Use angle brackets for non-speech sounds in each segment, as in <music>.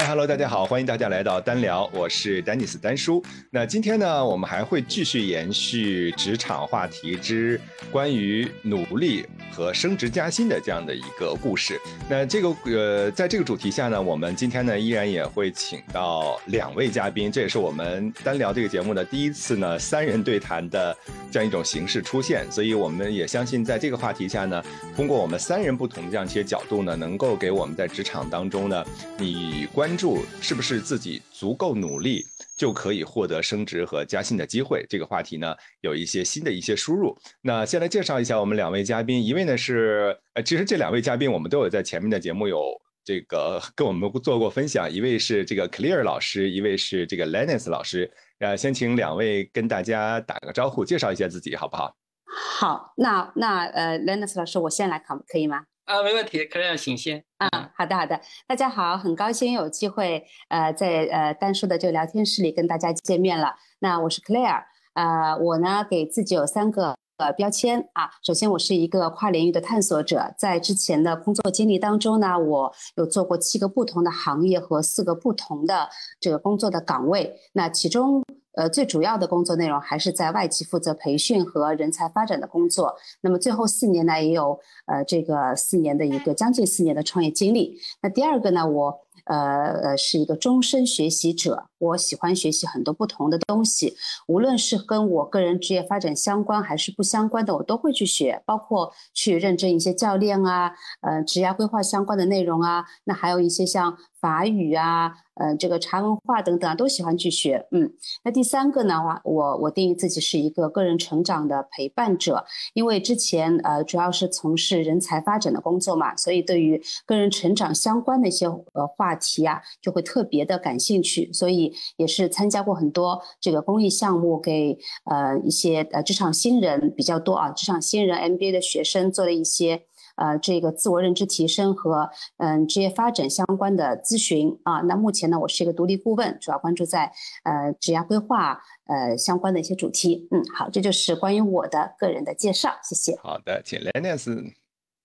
嗨，Hello，大家好，欢迎大家来到单聊，我是丹尼斯丹叔。那今天呢，我们还会继续延续职场话题之关于努力和升职加薪的这样的一个故事。那这个呃，在这个主题下呢，我们今天呢依然也会请到两位嘉宾，这也是我们单聊这个节目的第一次呢三人对谈的这样一种形式出现。所以我们也相信，在这个话题下呢，通过我们三人不同的这样一些角度呢，能够给我们在职场当中呢，你。关注是不是自己足够努力就可以获得升职和加薪的机会？这个话题呢，有一些新的一些输入。那先来介绍一下我们两位嘉宾，一位呢是呃，其实这两位嘉宾我们都有在前面的节目有这个跟我们做过分享。一位是这个 Clear 老师，一位是这个 Lennis 老师。呃，先请两位跟大家打个招呼，介绍一下自己，好不好？好，那那呃，Lennis 老师，我先来考，可以吗？啊，没问题，，Clear 请先。啊，好的好的，大家好，很高兴有机会呃在呃单叔的这个聊天室里跟大家见面了。那我是 Claire，呃，我呢给自己有三个呃标签啊。首先，我是一个跨领域的探索者，在之前的工作经历当中呢，我有做过七个不同的行业和四个不同的这个工作的岗位。那其中。呃，最主要的工作内容还是在外企负责培训和人才发展的工作。那么最后四年呢，也有呃这个四年的一个将近四年的创业经历。那第二个呢，我。呃呃，是一个终身学习者，我喜欢学习很多不同的东西，无论是跟我个人职业发展相关还是不相关的，我都会去学，包括去认证一些教练啊，呃，职业规划相关的内容啊，那还有一些像法语啊，呃，这个茶文化等等啊，都喜欢去学。嗯，那第三个呢话，我我定义自己是一个个人成长的陪伴者，因为之前呃主要是从事人才发展的工作嘛，所以对于个人成长相关的一些呃话。题啊，就会特别的感兴趣，所以也是参加过很多这个公益项目，给呃一些呃职场新人比较多啊，职场新人 MBA 的学生做了一些呃这个自我认知提升和嗯职业发展相关的咨询啊。那目前呢，我是一个独立顾问，主要关注在呃职业规划呃相关的一些主题。嗯，好，这就是关于我的个人的介绍，谢谢。好的，请 Lennis。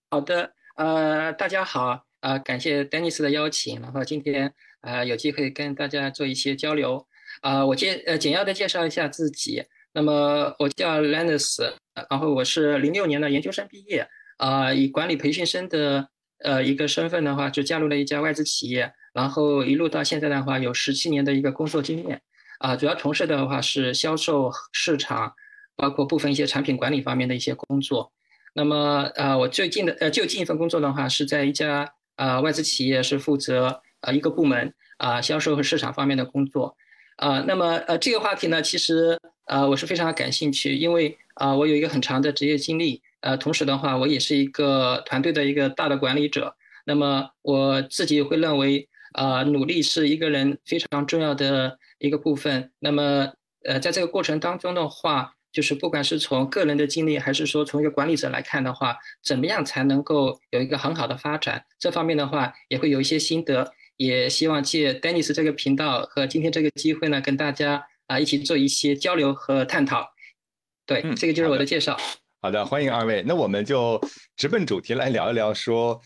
好的，呃，大家好。啊，感谢 Dennis 的邀请，然后今天啊有机会跟大家做一些交流。啊，我介呃简要的介绍一下自己。那么我叫 Lennis，然后我是零六年的研究生毕业，啊，以管理培训生的呃一个身份的话，就加入了一家外资企业，然后一路到现在的话有十七年的一个工作经验。啊，主要从事的话是销售、市场，包括部分一些产品管理方面的一些工作。那么呃，我最近的呃就近一份工作的话是在一家。啊，外资企业是负责啊一个部门啊销售和市场方面的工作，啊，那么呃这个话题呢，其实呃我是非常感兴趣，因为啊我有一个很长的职业经历，呃，同时的话我也是一个团队的一个大的管理者，那么我自己会认为呃努力是一个人非常重要的一个部分，那么呃在这个过程当中的话。就是不管是从个人的经历，还是说从一个管理者来看的话，怎么样才能够有一个很好的发展？这方面的话也会有一些心得，也希望借 Dennis 这个频道和今天这个机会呢，跟大家啊一起做一些交流和探讨。对，这个就是我的介绍。好的，欢迎二位。那我们就直奔主题来聊一聊，说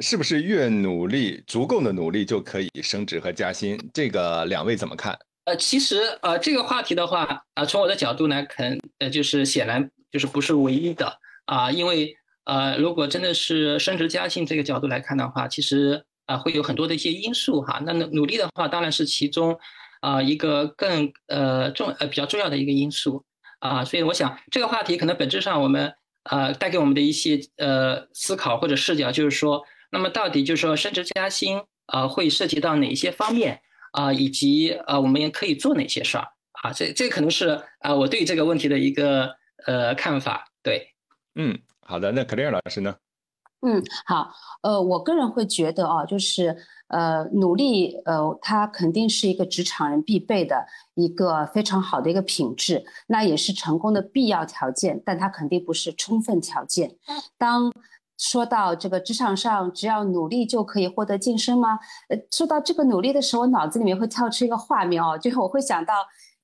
是不是越努力，足够的努力就可以升职和加薪？这个两位怎么看？呃，其实呃，这个话题的话，啊，从我的角度呢，可能呃，就是显然就是不是唯一的啊，因为呃，如果真的是升职加薪这个角度来看的话，其实啊，会有很多的一些因素哈。那努努力的话，当然是其中啊一个更呃重呃比较重要的一个因素啊。所以我想这个话题可能本质上我们呃带给我们的一些呃思考或者视角，就是说，那么到底就是说升职加薪啊会涉及到哪些方面？啊，以及呃，我们也可以做哪些事儿啊？这这可能是啊，我对这个问题的一个呃看法。对，嗯，好的，那克莱尔老师呢？嗯，好，呃，我个人会觉得啊，就是呃，努力，呃，它肯定是一个职场人必备的一个非常好的一个品质，那也是成功的必要条件，但它肯定不是充分条件。当说到这个职场上，只要努力就可以获得晋升吗？呃，说到这个努力的时候，我脑子里面会跳出一个画面哦，就是我会想到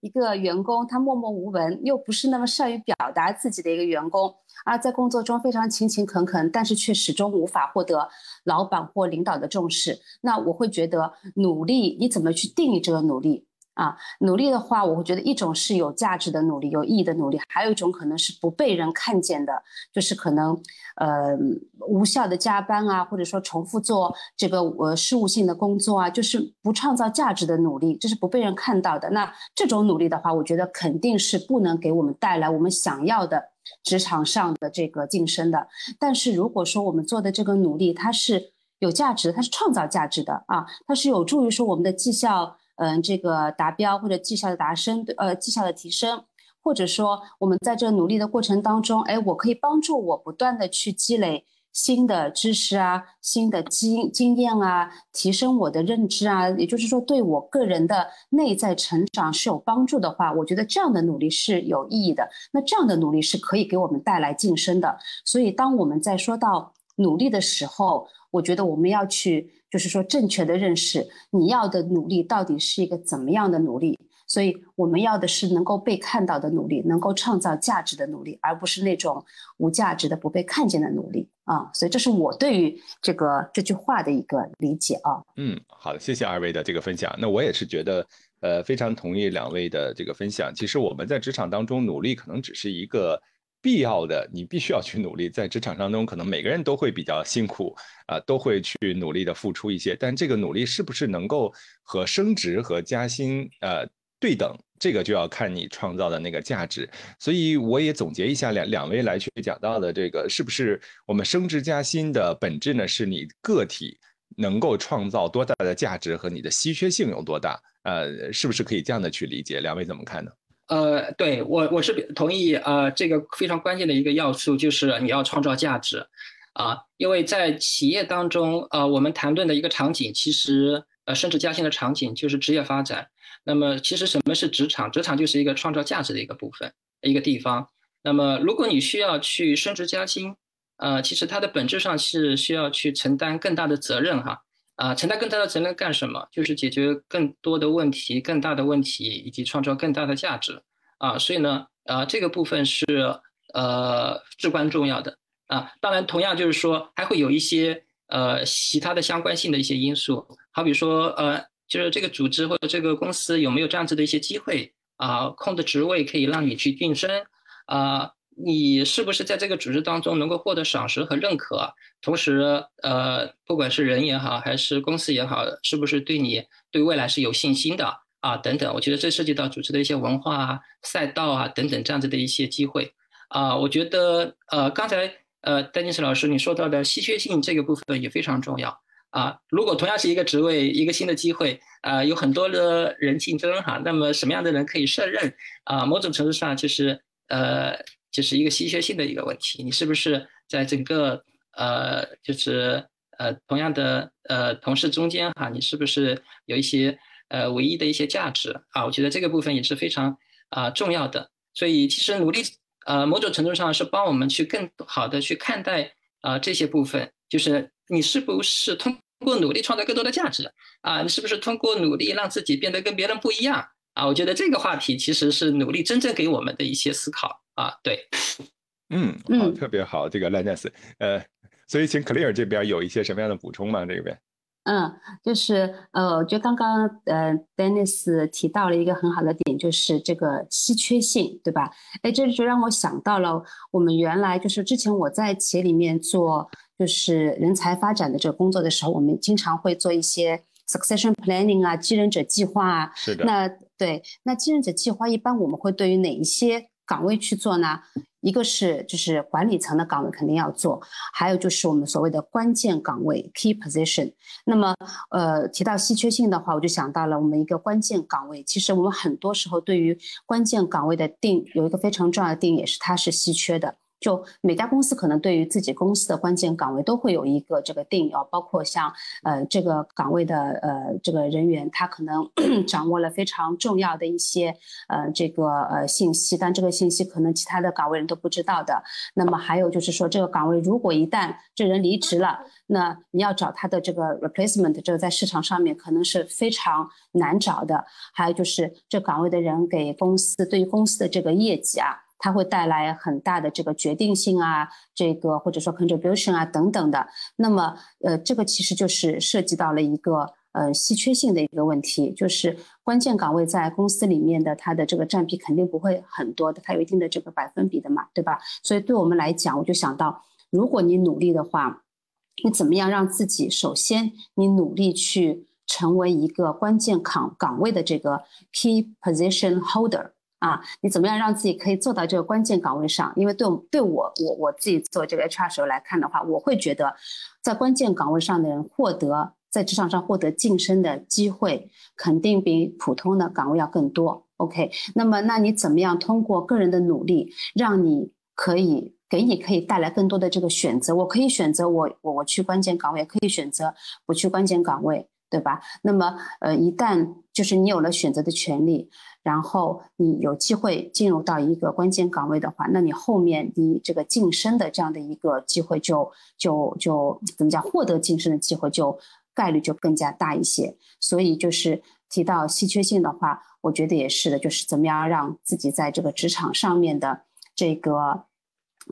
一个员工他默默无闻，又不是那么善于表达自己的一个员工，而在工作中非常勤勤恳恳，但是却始终无法获得老板或领导的重视，那我会觉得努力，你怎么去定义这个努力？啊，努力的话，我会觉得一种是有价值的努力，有意义的努力，还有一种可能是不被人看见的，就是可能，呃，无效的加班啊，或者说重复做这个呃事务性的工作啊，就是不创造价值的努力，这是不被人看到的。那这种努力的话，我觉得肯定是不能给我们带来我们想要的职场上的这个晋升的。但是如果说我们做的这个努力，它是有价值，它是创造价值的啊，它是有助于说我们的绩效。嗯，这个达标或者绩效的达升，呃，绩效的提升，或者说我们在这努力的过程当中，哎，我可以帮助我不断的去积累新的知识啊，新的经经验啊，提升我的认知啊，也就是说对我个人的内在成长是有帮助的话，我觉得这样的努力是有意义的。那这样的努力是可以给我们带来晋升的。所以当我们在说到努力的时候，我觉得我们要去。就是说，正确的认识你要的努力到底是一个怎么样的努力，所以我们要的是能够被看到的努力，能够创造价值的努力，而不是那种无价值的、不被看见的努力啊。所以这是我对于这个这句话的一个理解啊。嗯，好的，谢谢二位的这个分享。那我也是觉得，呃，非常同意两位的这个分享。其实我们在职场当中努力，可能只是一个。必要的，你必须要去努力。在职场当中，可能每个人都会比较辛苦啊，都会去努力的付出一些。但这个努力是不是能够和升职和加薪呃对等，这个就要看你创造的那个价值。所以我也总结一下两两位来去讲到的这个，是不是我们升职加薪的本质呢？是你个体能够创造多大的价值和你的稀缺性有多大？呃，是不是可以这样的去理解？两位怎么看呢？呃，对我我是同意呃，这个非常关键的一个要素就是你要创造价值，啊，因为在企业当中，呃，我们谈论的一个场景，其实呃升职加薪的场景就是职业发展。那么其实什么是职场？职场就是一个创造价值的一个部分，一个地方。那么如果你需要去升职加薪，呃，其实它的本质上是需要去承担更大的责任哈。啊，承担更大的责任干什么？就是解决更多的问题、更大的问题，以及创造更大的价值。啊，所以呢，啊，这个部分是呃至关重要的。啊，当然，同样就是说，还会有一些呃其他的相关性的一些因素，好比说，呃，就是这个组织或者这个公司有没有这样子的一些机会啊，空的职位可以让你去晋升啊。你是不是在这个组织当中能够获得赏识和认可？同时，呃，不管是人也好，还是公司也好，是不是对你对未来是有信心的啊？等等，我觉得这涉及到组织的一些文化啊、赛道啊等等这样子的一些机会啊。我觉得，呃，刚才呃，丹尼斯老师你说到的稀缺性这个部分也非常重要啊。如果同样是一个职位、一个新的机会啊，有很多的人竞争哈，那么什么样的人可以胜任啊？某种程度上就是呃。就是一个稀缺性的一个问题，你是不是在整个呃，就是呃同样的呃同事中间哈，你是不是有一些呃唯一的一些价值啊？我觉得这个部分也是非常啊重要的。所以其实努力呃某种程度上是帮我们去更好的去看待啊这些部分，就是你是不是通过努力创造更多的价值啊？你是不是通过努力让自己变得跟别人不一样？啊，我觉得这个话题其实是努力真正给我们的一些思考啊，对，嗯，好，特别好，这个 e n s 呃，所以请 Clear 这边有一些什么样的补充吗？这边，嗯，就是呃，我觉得刚刚呃，Dennis 提到了一个很好的点，就是这个稀缺性，对吧？哎，这就让我想到了我们原来就是之前我在企业里面做就是人才发展的这个工作的时候，我们经常会做一些。Succession planning 啊，继任者计划啊，是的。那对，那继任者计划一般我们会对于哪一些岗位去做呢？一个是就是管理层的岗位肯定要做，还有就是我们所谓的关键岗位 key position。那么呃提到稀缺性的话，我就想到了我们一个关键岗位。其实我们很多时候对于关键岗位的定有一个非常重要的定义，也是它是稀缺的。就每家公司可能对于自己公司的关键岗位都会有一个这个定义哦，包括像呃这个岗位的呃这个人员，他可能 <coughs> 掌握了非常重要的一些呃这个呃信息，但这个信息可能其他的岗位人都不知道的。那么还有就是说，这个岗位如果一旦这人离职了，那你要找他的这个 replacement，这个在市场上面可能是非常难找的。还有就是这岗位的人给公司对于公司的这个业绩啊。它会带来很大的这个决定性啊，这个或者说 contribution 啊等等的。那么，呃，这个其实就是涉及到了一个呃稀缺性的一个问题，就是关键岗位在公司里面的它的这个占比肯定不会很多的，它有一定的这个百分比的嘛，对吧？所以对我们来讲，我就想到，如果你努力的话，你怎么样让自己首先你努力去成为一个关键岗岗位的这个 key position holder。啊，你怎么样让自己可以做到这个关键岗位上？因为对我对我我我自己做这个 HR 时候来看的话，我会觉得，在关键岗位上的人获得在职场上获得晋升的机会，肯定比普通的岗位要更多。OK，那么那你怎么样通过个人的努力，让你可以给你可以带来更多的这个选择？我可以选择我我我去关键岗位，也可以选择不去关键岗位。对吧？那么，呃，一旦就是你有了选择的权利，然后你有机会进入到一个关键岗位的话，那你后面你这个晋升的这样的一个机会就就就怎么讲？获得晋升的机会就概率就更加大一些。所以就是提到稀缺性的话，我觉得也是的，就是怎么样让自己在这个职场上面的这个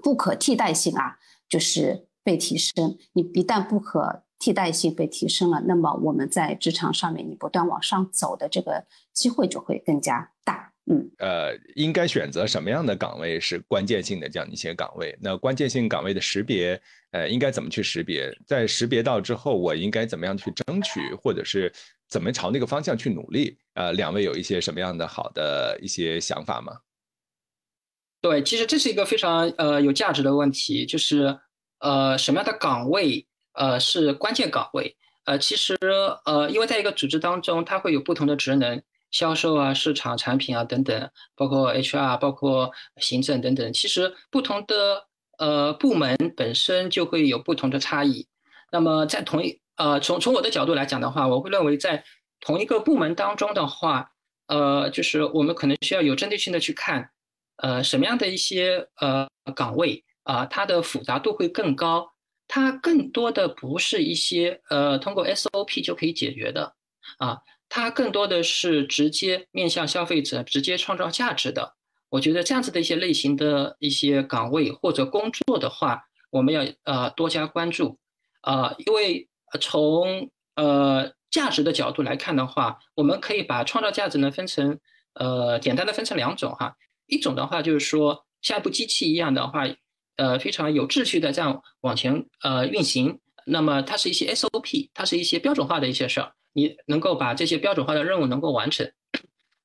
不可替代性啊，就是被提升。你一旦不可。替代性被提升了，那么我们在职场上面，你不断往上走的这个机会就会更加大。嗯，呃，应该选择什么样的岗位是关键性的这样一些岗位？那关键性岗位的识别，呃，应该怎么去识别？在识别到之后，我应该怎么样去争取，或者是怎么朝那个方向去努力？呃，两位有一些什么样的好的一些想法吗？对，其实这是一个非常呃有价值的问题，就是呃什么样的岗位？呃，是关键岗位。呃，其实呃，因为在一个组织当中，它会有不同的职能，销售啊、市场、产品啊等等，包括 HR、包括行政等等。其实不同的呃部门本身就会有不同的差异。那么在同一呃，从从我的角度来讲的话，我会认为在同一个部门当中的话，呃，就是我们可能需要有针对性的去看，呃，什么样的一些呃岗位啊，它的复杂度会更高。它更多的不是一些呃通过 SOP 就可以解决的啊，它更多的是直接面向消费者、直接创造价值的。我觉得这样子的一些类型的一些岗位或者工作的话，我们要呃多加关注啊，因为从呃价值的角度来看的话，我们可以把创造价值呢分成呃简单的分成两种哈，一种的话就是说像一部机器一样的话。呃，非常有秩序的这样往前呃运行，那么它是一些 SOP，它是一些标准化的一些事儿，你能够把这些标准化的任务能够完成，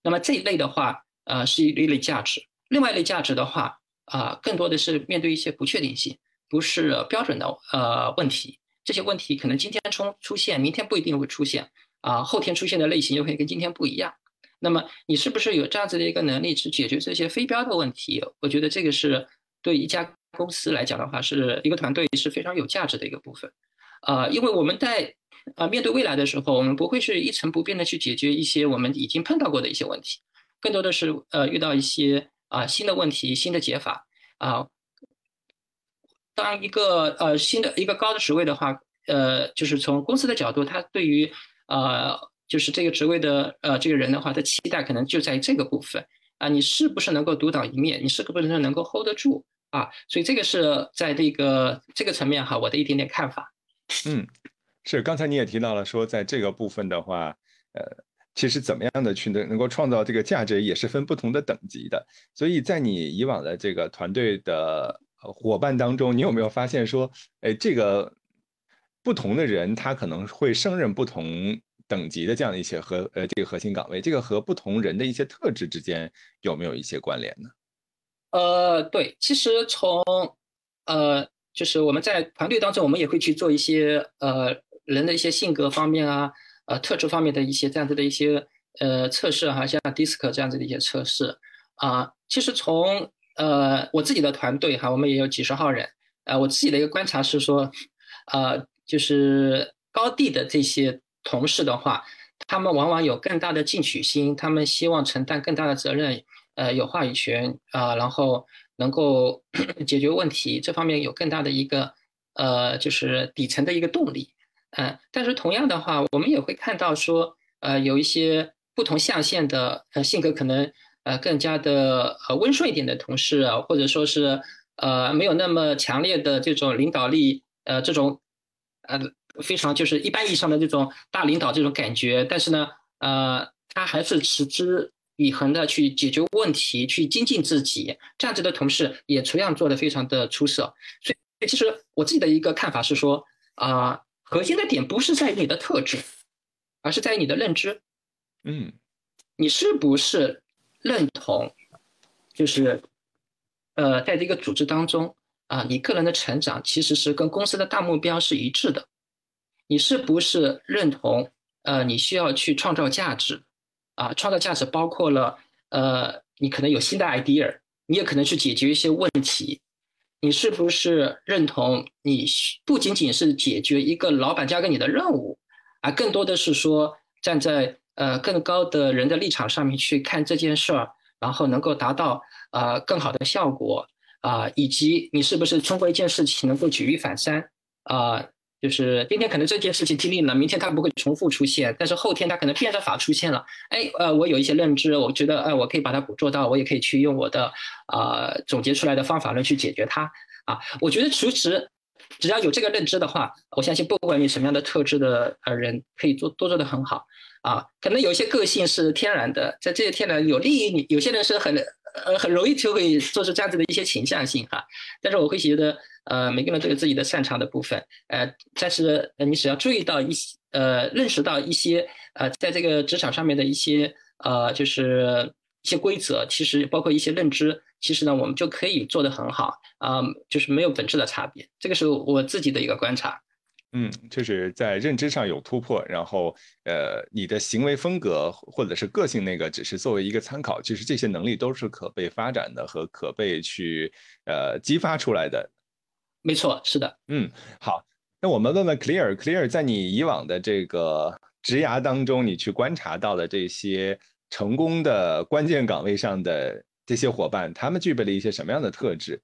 那么这一类的话，呃，是一类价值。另外一类价值的话，啊，更多的是面对一些不确定性，不是标准的呃问题，这些问题可能今天出出现，明天不一定会出现，啊，后天出现的类型又会跟今天不一样。那么你是不是有这样子的一个能力去解决这些非标的问题？我觉得这个是对一家。公司来讲的话，是一个团队是非常有价值的一个部分，呃，因为我们在呃面对未来的时候，我们不会是一成不变的去解决一些我们已经碰到过的一些问题，更多的是呃遇到一些啊新的问题、新的解法啊。当一个呃新的一个高的职位的话，呃，就是从公司的角度，他对于呃就是这个职位的呃这个人的话，他期待可能就在这个部分啊，你是不是能够独当一面？你是不是能够 hold 得住？啊，所以这个是在这个这个层面哈，我的一点点看法。嗯，是刚才你也提到了说，在这个部分的话，呃，其实怎么样的去能能够创造这个价值，也是分不同的等级的。所以在你以往的这个团队的伙伴当中，你有没有发现说，哎，这个不同的人他可能会胜任不同等级的这样的一些核呃这个核心岗位，这个和不同人的一些特质之间有没有一些关联呢？呃，对，其实从呃，就是我们在团队当中，我们也会去做一些呃人的一些性格方面啊，呃特质方面的一些这样子的一些呃测试哈，像 DISC 这样子的一些测试啊。其实从呃，我自己的团队哈，我们也有几十号人。呃，我自己的一个观察是说，呃，就是高地的这些同事的话，他们往往有更大的进取心，他们希望承担更大的责任，呃，有话语权啊，然后能够 <coughs> 解决问题，这方面有更大的一个呃，就是底层的一个动力。嗯，但是同样的话，我们也会看到说，呃，有一些不同象限的呃性格可能呃更加的呃温顺一点的同事啊，或者说是呃没有那么强烈的这种领导力，呃这种呃非常就是一般意义上的这种大领导这种感觉，但是呢，呃他还是持之以恒的去解决问题，去精进自己，这样子的同事也同样做得非常的出色。所以其实我自己的一个看法是说啊。核心的点不是在于你的特质，而是在于你的认知。嗯，你是不是认同，就是呃，在这个组织当中啊，你个人的成长其实是跟公司的大目标是一致的。你是不是认同呃，你需要去创造价值啊？创造价值包括了呃，你可能有新的 idea，你也可能去解决一些问题。你是不是认同？你不仅仅是解决一个老板交给你的任务，而更多的是说站在呃更高的人的立场上面去看这件事儿，然后能够达到呃更好的效果啊，以及你是不是通过一件事情能够举一反三啊？就是今天可能这件事情经历了，明天它不会重复出现，但是后天它可能变着法出现了。哎，呃，我有一些认知，我觉得，哎，我可以把它捕捉到，我也可以去用我的，呃，总结出来的方法论去解决它。啊，我觉得其实只要有这个认知的话，我相信不管你什么样的特质的呃人，可以做都做得很好。啊，可能有一些个性是天然的，在这些天然有利于你，有些人是很呃很容易就会做出这样子的一些倾向性哈。但是我会觉得。呃，每个人都有自己的擅长的部分，呃，但是，你只要注意到一些，呃，认识到一些，呃，在这个职场上面的一些，呃，就是一些规则，其实包括一些认知，其实呢，我们就可以做得很好，啊，就是没有本质的差别，这个是我自己的一个观察。嗯，就是在认知上有突破，然后，呃，你的行为风格或者是个性那个只是作为一个参考，其实这些能力都是可被发展的和可被去，呃，激发出来的。没错，是的，嗯，好，那我们问问 Clear，Clear，在你以往的这个职涯当中，你去观察到的这些成功的关键岗位上的这些伙伴，他们具备了一些什么样的特质？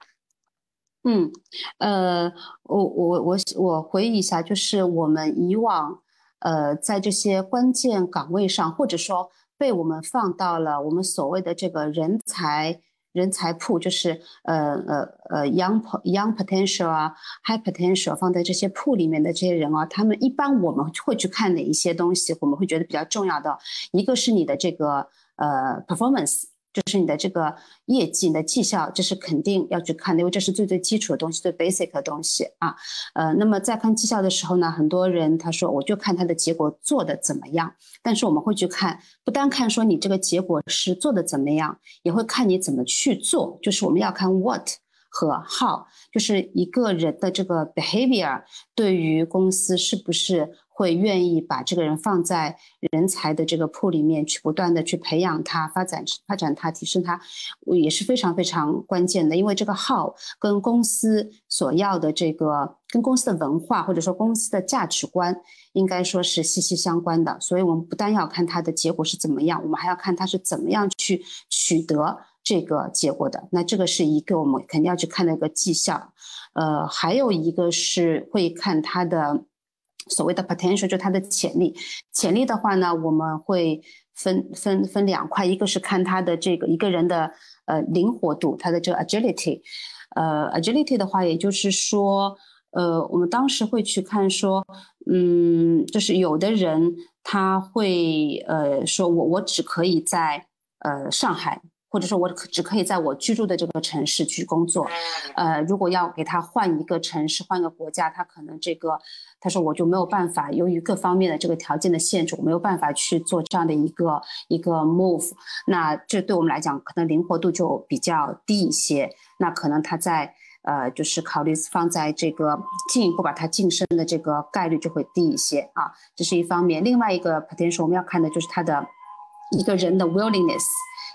嗯，呃，我我我我回忆一下，就是我们以往，呃，在这些关键岗位上，或者说被我们放到了我们所谓的这个人才。人才铺就是呃呃呃 young young potential 啊，high potential 放在这些铺里面的这些人啊，他们一般我们会去看哪一些东西？我们会觉得比较重要的，一个是你的这个呃 performance。就是你的这个业绩、你的绩效，这是肯定要去看的，因为这是最最基础的东西，最 basic 的东西啊。呃，那么在看绩效的时候呢，很多人他说我就看他的结果做的怎么样，但是我们会去看，不单看说你这个结果是做的怎么样，也会看你怎么去做，就是我们要看 what 和 how，就是一个人的这个 behavior 对于公司是不是。会愿意把这个人放在人才的这个铺里面去，不断的去培养他、发展发展他、提升他，也是非常非常关键的。因为这个号跟公司所要的这个、跟公司的文化或者说公司的价值观，应该说是息息相关的。所以，我们不单要看他的结果是怎么样，我们还要看他是怎么样去取得这个结果的。那这个是一个我们肯定要去看的一个绩效。呃，还有一个是会看他的。所谓的 potential 就它的潜力，潜力的话呢，我们会分分分两块，一个是看他的这个一个人的呃灵活度，他的这个 agility，呃 agility 的话，也就是说，呃，我们当时会去看说，嗯，就是有的人他会呃说我我只可以在呃上海。或者说，我只可以在我居住的这个城市去工作，呃，如果要给他换一个城市、换个国家，他可能这个，他说我就没有办法，由于各方面的这个条件的限制，我没有办法去做这样的一个一个 move。那这对我们来讲，可能灵活度就比较低一些。那可能他在呃，就是考虑放在这个进一步把他晋升的这个概率就会低一些啊，这是一方面。另外一个 potential 我们要看的就是他的一个人的 willingness。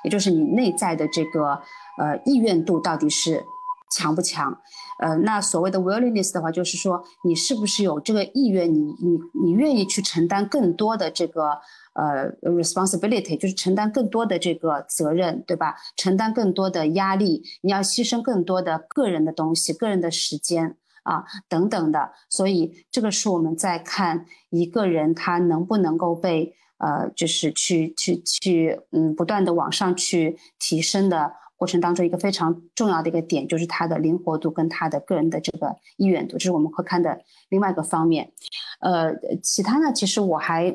也就是你内在的这个呃意愿度到底是强不强？呃，那所谓的 willingness 的话，就是说你是不是有这个意愿，你你你愿意去承担更多的这个呃 responsibility，就是承担更多的这个责任，对吧？承担更多的压力，你要牺牲更多的个人的东西、个人的时间啊等等的。所以这个是我们在看一个人他能不能够被呃，就是去去去嗯，不断的往上去提升的。过程当中一个非常重要的一个点就是他的灵活度跟他的个人的这个意愿度，这是我们会看的另外一个方面。呃，其他呢，其实我还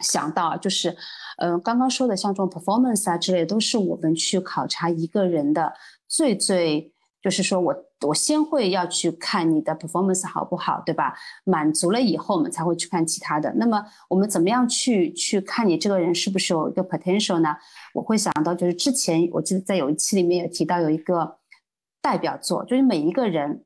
想到就是，呃，刚刚说的像这种 performance 啊之类，都是我们去考察一个人的最最。就是说我我先会要去看你的 performance 好不好，对吧？满足了以后，我们才会去看其他的。那么我们怎么样去去看你这个人是不是有一个 potential 呢？我会想到就是之前我记得在有一期里面有提到有一个代表作，就是每一个人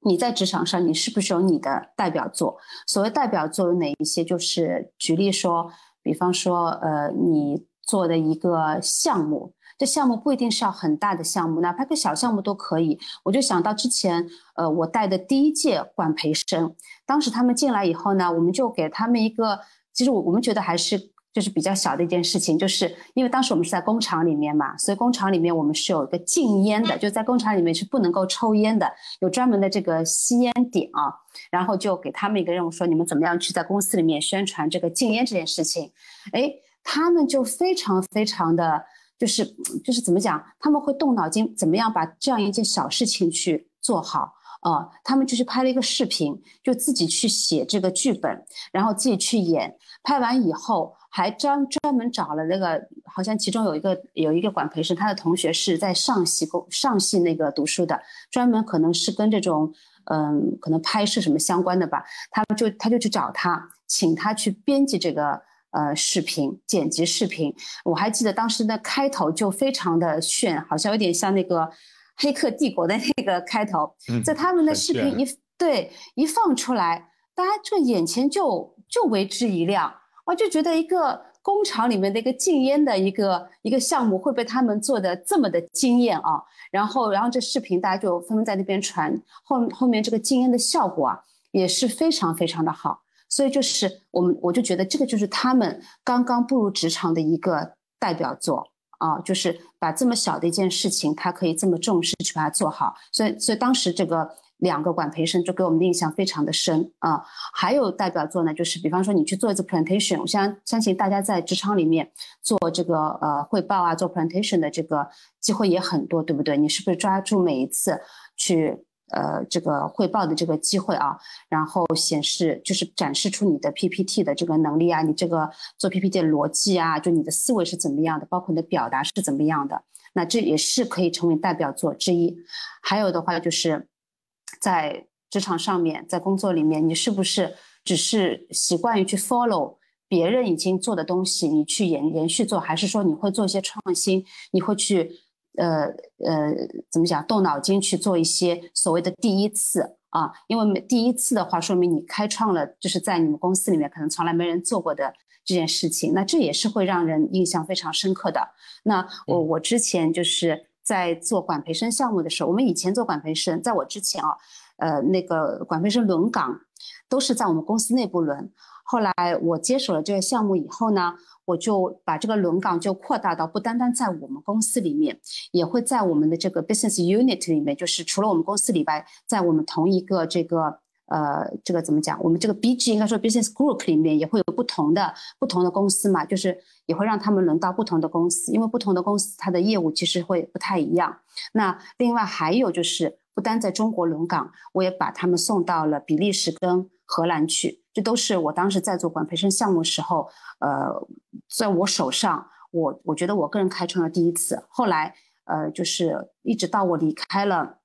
你在职场上你是不是有你的代表作？所谓代表作有哪一些？就是举例说，比方说呃你做的一个项目。这项目不一定是要很大的项目，哪怕个小项目都可以。我就想到之前，呃，我带的第一届管培生，当时他们进来以后呢，我们就给他们一个，其实我我们觉得还是就是比较小的一件事情，就是因为当时我们是在工厂里面嘛，所以工厂里面我们是有一个禁烟的，就在工厂里面是不能够抽烟的，有专门的这个吸烟点啊。然后就给他们一个任务，说你们怎么样去在公司里面宣传这个禁烟这件事情。哎，他们就非常非常的。就是就是怎么讲，他们会动脑筋，怎么样把这样一件小事情去做好啊？他们就去拍了一个视频，就自己去写这个剧本，然后自己去演。拍完以后，还专专门找了那个，好像其中有一个有一个管培生，他的同学是在上戏工上戏那个读书的，专门可能是跟这种嗯，可能拍摄什么相关的吧。他们就他就去找他，请他去编辑这个。呃，视频剪辑视频，我还记得当时的开头就非常的炫，好像有点像那个《黑客帝国》的那个开头。在他们的视频一对一放出来，大家这个眼前就就为之一亮，我就觉得一个工厂里面的一个禁烟的一个一个项目会被他们做的这么的惊艳啊！然后，然后这视频大家就纷纷在那边传，后后面这个禁烟的效果啊也是非常非常的好。所以就是我们，我就觉得这个就是他们刚刚步入职场的一个代表作啊，就是把这么小的一件事情，他可以这么重视去把它做好。所以，所以当时这个两个管培生就给我们的印象非常的深啊。还有代表作呢，就是比方说你去做一次 presentation，我相相信大家在职场里面做这个呃汇报啊，做 presentation 的这个机会也很多，对不对？你是不是抓住每一次去？呃，这个汇报的这个机会啊，然后显示就是展示出你的 PPT 的这个能力啊，你这个做 PPT 的逻辑啊，就你的思维是怎么样的，包括你的表达是怎么样的，那这也是可以成为代表作之一。还有的话就是在职场上面，在工作里面，你是不是只是习惯于去 follow 别人已经做的东西，你去延延续做，还是说你会做一些创新，你会去？呃呃，怎么讲？动脑筋去做一些所谓的第一次啊，因为第一次的话，说明你开创了，就是在你们公司里面可能从来没人做过的这件事情，那这也是会让人印象非常深刻的。那我我之前就是在做管培生项目的时候，我们以前做管培生，在我之前啊，呃，那个管培生轮岗都是在我们公司内部轮。后来我接手了这个项目以后呢。我就把这个轮岗就扩大到不单单在我们公司里面，也会在我们的这个 business unit 里面，就是除了我们公司里外，在我们同一个这个呃这个怎么讲？我们这个 BG 应该说 business group 里面也会有不同的不同的公司嘛，就是也会让他们轮到不同的公司，因为不同的公司它的业务其实会不太一样。那另外还有就是不单在中国轮岗，我也把他们送到了比利时跟荷兰去。这都是我当时在做管培生项目时候，呃，在我手上，我我觉得我个人开创了第一次。后来，呃，就是一直到我离开了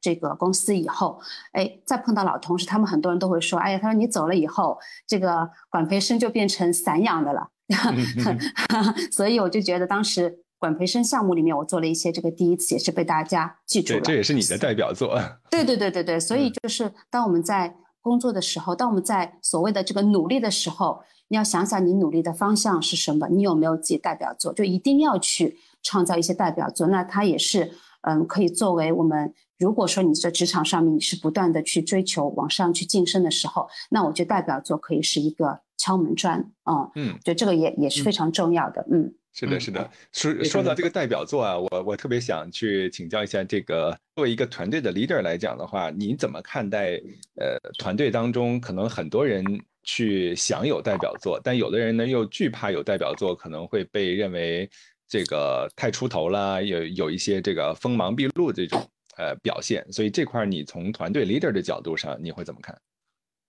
这个公司以后，哎，再碰到老同事，他们很多人都会说，哎呀，他说你走了以后，这个管培生就变成散养的了。<laughs> 所以我就觉得当时管培生项目里面，我做了一些这个第一次，也是被大家记住了。这也是你的代表作。对对对对对，所以就是当我们在。工作的时候，当我们在所谓的这个努力的时候，你要想想你努力的方向是什么，你有没有自己代表作，就一定要去创造一些代表作，那它也是嗯可以作为我们如果说你在职场上面你是不断的去追求往上去晋升的时候，那我觉得代表作可以是一个敲门砖啊，嗯，就这个也也是非常重要的，嗯。是的，是的。说说到这个代表作啊，我我特别想去请教一下，这个作为一个团队的 leader 来讲的话，你怎么看待？呃，团队当中可能很多人去享有代表作，但有的人呢又惧怕有代表作可能会被认为这个太出头了，有有一些这个锋芒毕露这种呃表现。所以这块你从团队 leader 的角度上，你会怎么看？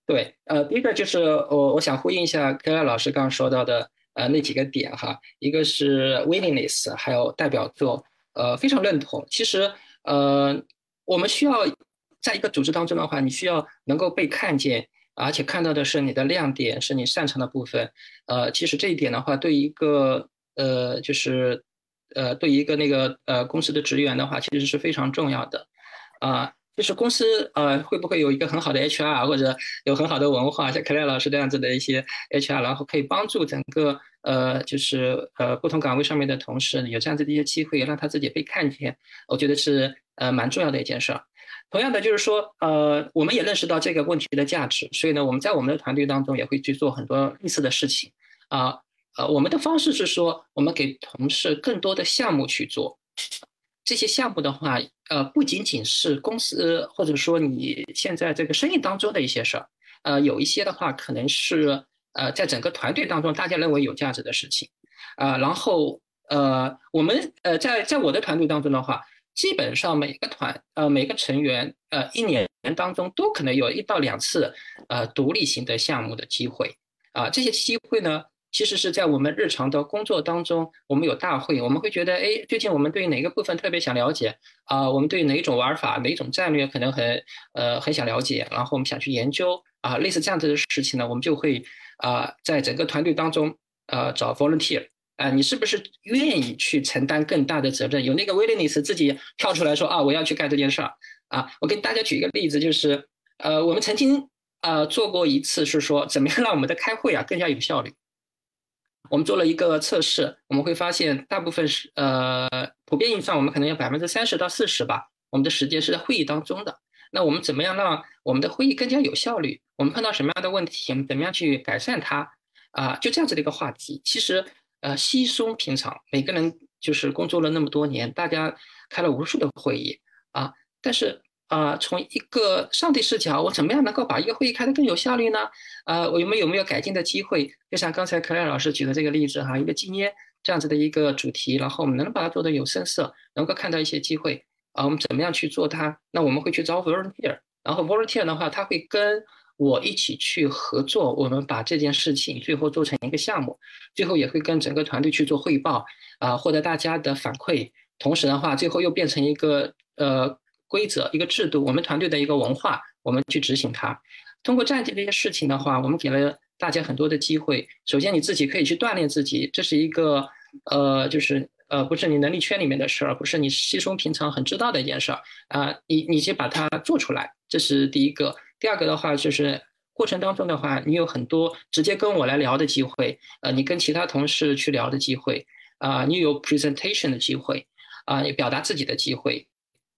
对，呃，第一个就是我我想呼应一下柯亚老师刚刚说到的。呃，那几个点哈，一个是 willingness，还有代表作，呃，非常认同。其实，呃，我们需要在一个组织当中的话，你需要能够被看见，而且看到的是你的亮点，是你擅长的部分。呃，其实这一点的话，对一个呃，就是呃，对一个那个呃公司的职员的话，其实是非常重要的，啊。就是公司呃会不会有一个很好的 HR 或者有很好的文化，像克莱老师这样子的一些 HR，然后可以帮助整个呃就是呃不同岗位上面的同事有这样子的一些机会，让他自己被看见，我觉得是呃蛮重要的一件事儿。同样的就是说呃我们也认识到这个问题的价值，所以呢我们在我们的团队当中也会去做很多类似的事情啊呃我们的方式是说我们给同事更多的项目去做。这些项目的话，呃，不仅仅是公司或者说你现在这个生意当中的一些事儿，呃，有一些的话可能是呃，在整个团队当中大家认为有价值的事情，啊，然后呃，我们呃，在在我的团队当中的话，基本上每个团呃每个成员呃一年当中都可能有一到两次呃独立型的项目的机会，啊，这些机会呢。其实是在我们日常的工作当中，我们有大会，我们会觉得，哎，最近我们对哪个部分特别想了解啊？我们对哪一种玩法、哪一种战略可能很呃很想了解，然后我们想去研究啊，类似这样子的事情呢，我们就会啊，在整个团队当中呃找 volunteer 啊，你是不是愿意去承担更大的责任？有那个 willingness 自己跳出来说啊，我要去干这件事儿啊。我给大家举一个例子，就是呃，我们曾经呃做过一次，是说怎么样让我们的开会啊更加有效率。我们做了一个测试，我们会发现大部分是呃普遍意义上，我们可能有百分之三十到四十吧，我们的时间是在会议当中的。那我们怎么样让我们的会议更加有效率？我们碰到什么样的问题，我们怎么样去改善它？啊，就这样子的一个话题。其实呃稀松平常，每个人就是工作了那么多年，大家开了无数的会议啊，但是。啊，从一个上帝视角，我怎么样能够把一个会议开得更有效率呢？呃，我有没有没有改进的机会？就像刚才克莱老师举的这个例子哈，一个纪念这样子的一个主题，然后我们能把它做得有声色，能够看到一些机会啊，我们怎么样去做它？那我们会去招 volunteer，然后 volunteer 的话，他会跟我一起去合作，我们把这件事情最后做成一个项目，最后也会跟整个团队去做汇报啊，获得大家的反馈，同时的话，最后又变成一个呃。规则一个制度，我们团队的一个文化，我们去执行它。通过这样这些事情的话，我们给了大家很多的机会。首先，你自己可以去锻炼自己，这是一个呃，就是呃，不是你能力圈里面的事儿，不是你稀松平常很知道的一件事儿啊。你你先把它做出来，这是第一个。第二个的话，就是过程当中的话，你有很多直接跟我来聊的机会，呃，你跟其他同事去聊的机会啊，你有 presentation 的机会啊，你表达自己的机会。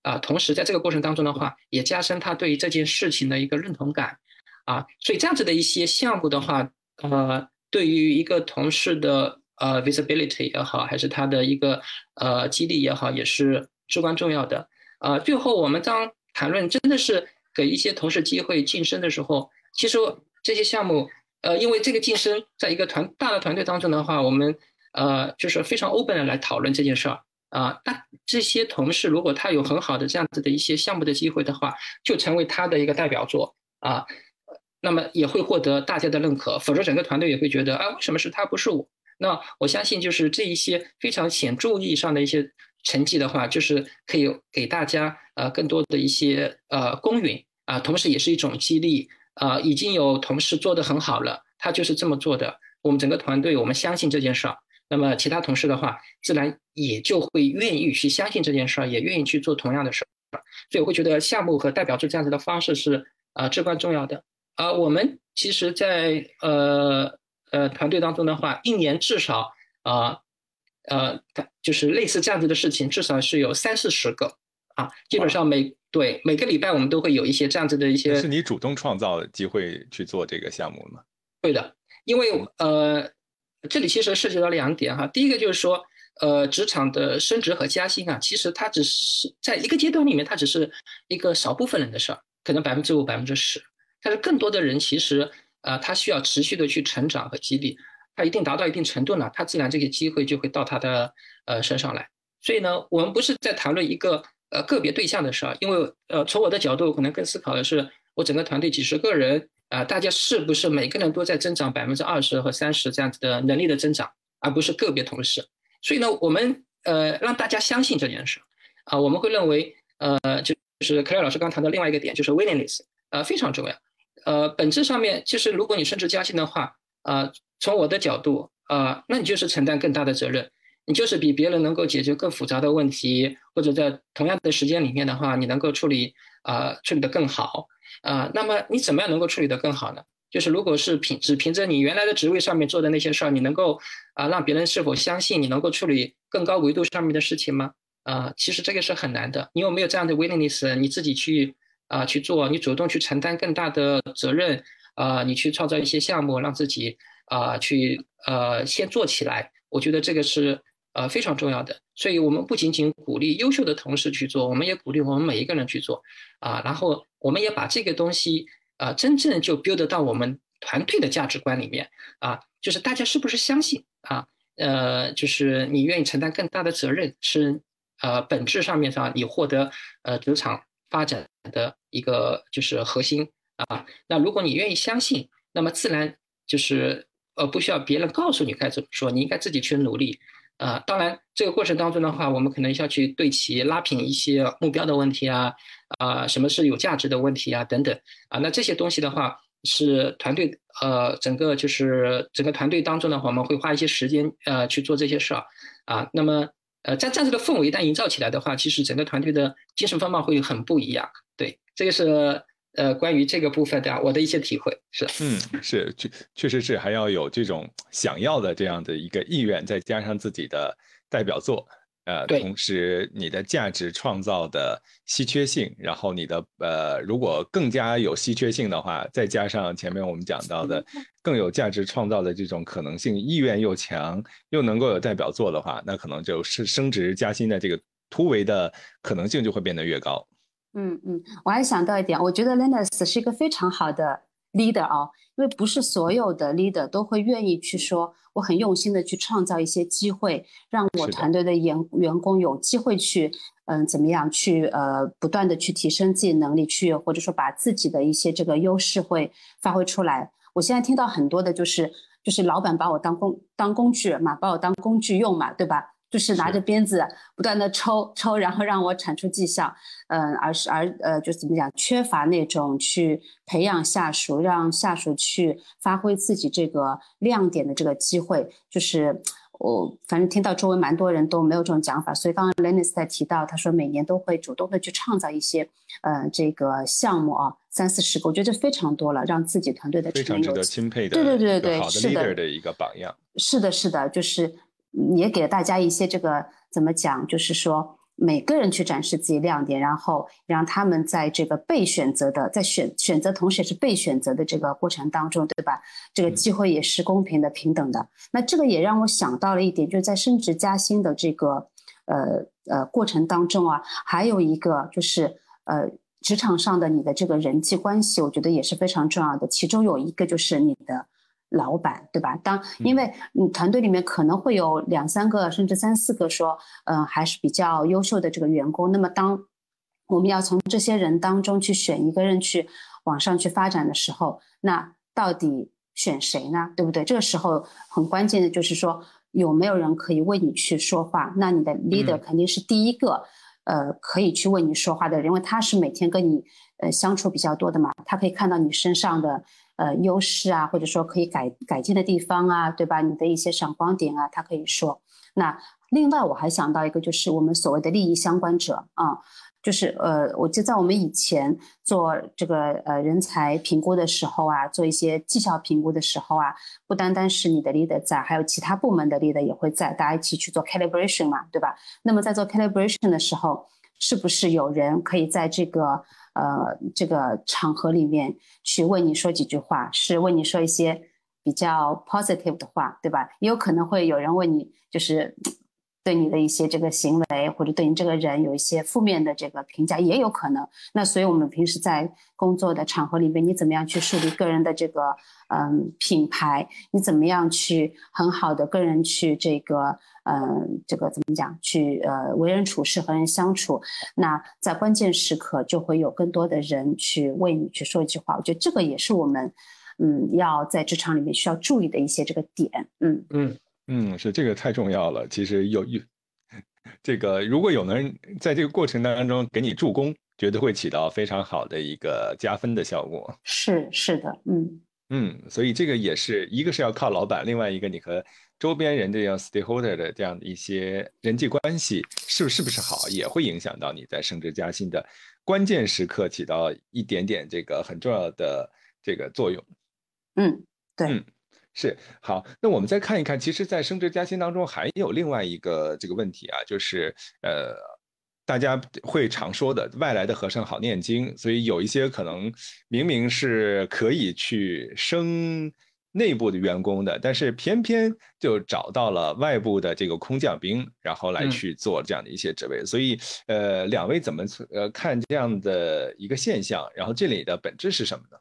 啊，同时在这个过程当中的话，也加深他对于这件事情的一个认同感，啊，所以这样子的一些项目的话，呃，对于一个同事的呃 visibility 也好，还是他的一个呃激励也好，也是至关重要的。啊，最后我们当谈论真的是给一些同事机会晋升的时候，其实这些项目，呃，因为这个晋升在一个团大的团队当中的话，我们呃就是非常 open 的来讨论这件事儿。啊，那这些同事如果他有很好的这样子的一些项目的机会的话，就成为他的一个代表作啊，那么也会获得大家的认可。否则整个团队也会觉得，啊，为什么是他不是我？那我相信就是这一些非常显著意义上的一些成绩的话，就是可以给大家呃更多的一些呃公允啊，同时也是一种激励啊。已经有同事做得很好了，他就是这么做的，我们整个团队我们相信这件事儿。那么其他同事的话，自然也就会愿意去相信这件事儿，也愿意去做同样的事儿。所以我会觉得项目和代表作这样子的方式是啊至关重要的。啊，我们其实，在呃呃团队当中的话，一年至少啊呃，就是类似这样子的事情，至少是有三四十个啊。基本上每对每个礼拜我们都会有一些这样子的一些。是你主动创造的机会去做这个项目吗？对的，因为呃，这里其实涉及到两点哈。第一个就是说，呃，职场的升职和加薪啊，其实它只是在一个阶段里面，它只是一个少部分人的事儿，可能百分之五、百分之十。但是更多的人其实，呃，他需要持续的去成长和激励，他一定达到一定程度呢，他自然这个机会就会到他的呃身上来。所以呢，我们不是在谈论一个呃个别对象的事儿，因为呃，从我的角度，可能更思考的是我整个团队几十个人啊，大家是不是每个人都在增长百分之二十和三十这样子的能力的增长，而不是个别同事。所以呢，我们呃让大家相信这件事啊，我们会认为呃，就是克莱老师刚谈的另外一个点，就是 willingness，呃，非常重要。呃，本质上面就是，如果你升职加薪的话，呃，从我的角度，呃，那你就是承担更大的责任，你就是比别人能够解决更复杂的问题，或者在同样的时间里面的话，你能够处理啊，处理得更好，啊，那么你怎么样能够处理得更好呢？就是如果是凭只凭着你原来的职位上面做的那些事儿，你能够啊让别人是否相信你能够处理更高维度上面的事情吗？啊，其实这个是很难的。你有没有这样的 willingness？你自己去。啊，去做，你主动去承担更大的责任，啊，你去创造一些项目，让自己啊去呃先做起来，我觉得这个是呃非常重要的。所以我们不仅仅鼓励优秀的同事去做，我们也鼓励我们每一个人去做，啊，然后我们也把这个东西啊真正就 build 到我们团队的价值观里面，啊，就是大家是不是相信啊，呃，就是你愿意承担更大的责任，是呃本质上面上你获得呃职场。发展的一个就是核心啊，那如果你愿意相信，那么自然就是呃不需要别人告诉你该怎么说，你应该自己去努力啊。当然，这个过程当中的话，我们可能需要去对齐拉平一些目标的问题啊，啊，什么是有价值的问题啊等等啊。那这些东西的话，是团队呃整个就是整个团队当中的话，我们会花一些时间呃去做这些事儿啊。那么。呃，在这样子的氛围一旦营造起来的话，其实整个团队的精神风貌会很不一样。对，这个是呃关于这个部分的我的一些体会。是，嗯，是，确确实是还要有这种想要的这样的一个意愿，再加上自己的代表作。呃，同时你的价值创造的稀缺性，然后你的呃，如果更加有稀缺性的话，再加上前面我们讲到的更有价值创造的这种可能性，意愿又强，又能够有代表作的话，那可能就是升职加薪的这个突围的可能性就会变得越高。嗯嗯，我还想到一点，我觉得 Linus 是一个非常好的 leader 啊，因为不是所有的 leader 都会愿意去说。我很用心的去创造一些机会，让我团队的员员工有机会去，嗯，怎么样去呃，不断的去提升自己能力，去或者说把自己的一些这个优势会发挥出来。我现在听到很多的就是，就是老板把我当工当工具嘛，把我当工具用嘛，对吧？就是拿着鞭子不断的抽抽，然后让我产出绩效，嗯，而是而呃，就怎么讲，缺乏那种去培养下属，让下属去发挥自己这个亮点的这个机会，就是我反正听到周围蛮多人都没有这种讲法，所以刚刚 Lennis 在提到，他说每年都会主动的去创造一些呃这个项目啊，三四十个，我觉得这非常多了，让自己团队的非常值得钦佩的，对对对对，好的 leader 的一个榜样，是的，是的，就是。也给了大家一些这个怎么讲，就是说每个人去展示自己亮点，然后让他们在这个被选择的，在选选择同时也是被选择的这个过程当中，对吧？这个机会也是公平的、平等的。那这个也让我想到了一点，就是在升职加薪的这个呃呃过程当中啊，还有一个就是呃职场上的你的这个人际关系，我觉得也是非常重要的。其中有一个就是你的。老板对吧？当因为你团队里面可能会有两三个甚至三四个说，嗯，还是比较优秀的这个员工。那么当我们要从这些人当中去选一个人去往上去发展的时候，那到底选谁呢？对不对？这个时候很关键的就是说有没有人可以为你去说话。那你的 leader 肯定是第一个，呃，可以去为你说话的人，因为他是每天跟你呃相处比较多的嘛，他可以看到你身上的。呃优势啊，或者说可以改改进的地方啊，对吧？你的一些闪光点啊，他可以说。那另外我还想到一个，就是我们所谓的利益相关者啊。就是呃，我记得在我们以前做这个呃人才评估的时候啊，做一些绩效评估的时候啊，不单单是你的 leader 在，还有其他部门的 leader 也会在，大家一起去做 calibration 嘛，对吧？那么在做 calibration 的时候，是不是有人可以在这个呃这个场合里面去为你说几句话，是为你说一些比较 positive 的话，对吧？也有可能会有人问你，就是。对你的一些这个行为，或者对你这个人有一些负面的这个评价，也有可能。那所以，我们平时在工作的场合里面，你怎么样去树立个人的这个嗯品牌？你怎么样去很好的跟人去这个嗯这个怎么讲？去呃为人处事和人相处？那在关键时刻，就会有更多的人去为你去说一句话。我觉得这个也是我们嗯要在职场里面需要注意的一些这个点。嗯嗯。嗯，是这个太重要了。其实有有这个，如果有人在这个过程当中给你助攻，绝对会起到非常好的一个加分的效果。是是的，嗯嗯，所以这个也是一个是要靠老板，另外一个你和周边人这样 stakeholder 的这样的一些人际关系是不是不是好，也会影响到你在升职加薪的关键时刻起到一点点这个很重要的这个作用。嗯，对。是好，那我们再看一看，其实，在升职加薪当中，还有另外一个这个问题啊，就是呃，大家会常说的“外来的和尚好念经”，所以有一些可能明明是可以去升内部的员工的，但是偏偏就找到了外部的这个空降兵，然后来去做这样的一些职位。所以，呃，两位怎么呃看这样的一个现象？然后这里的本质是什么呢？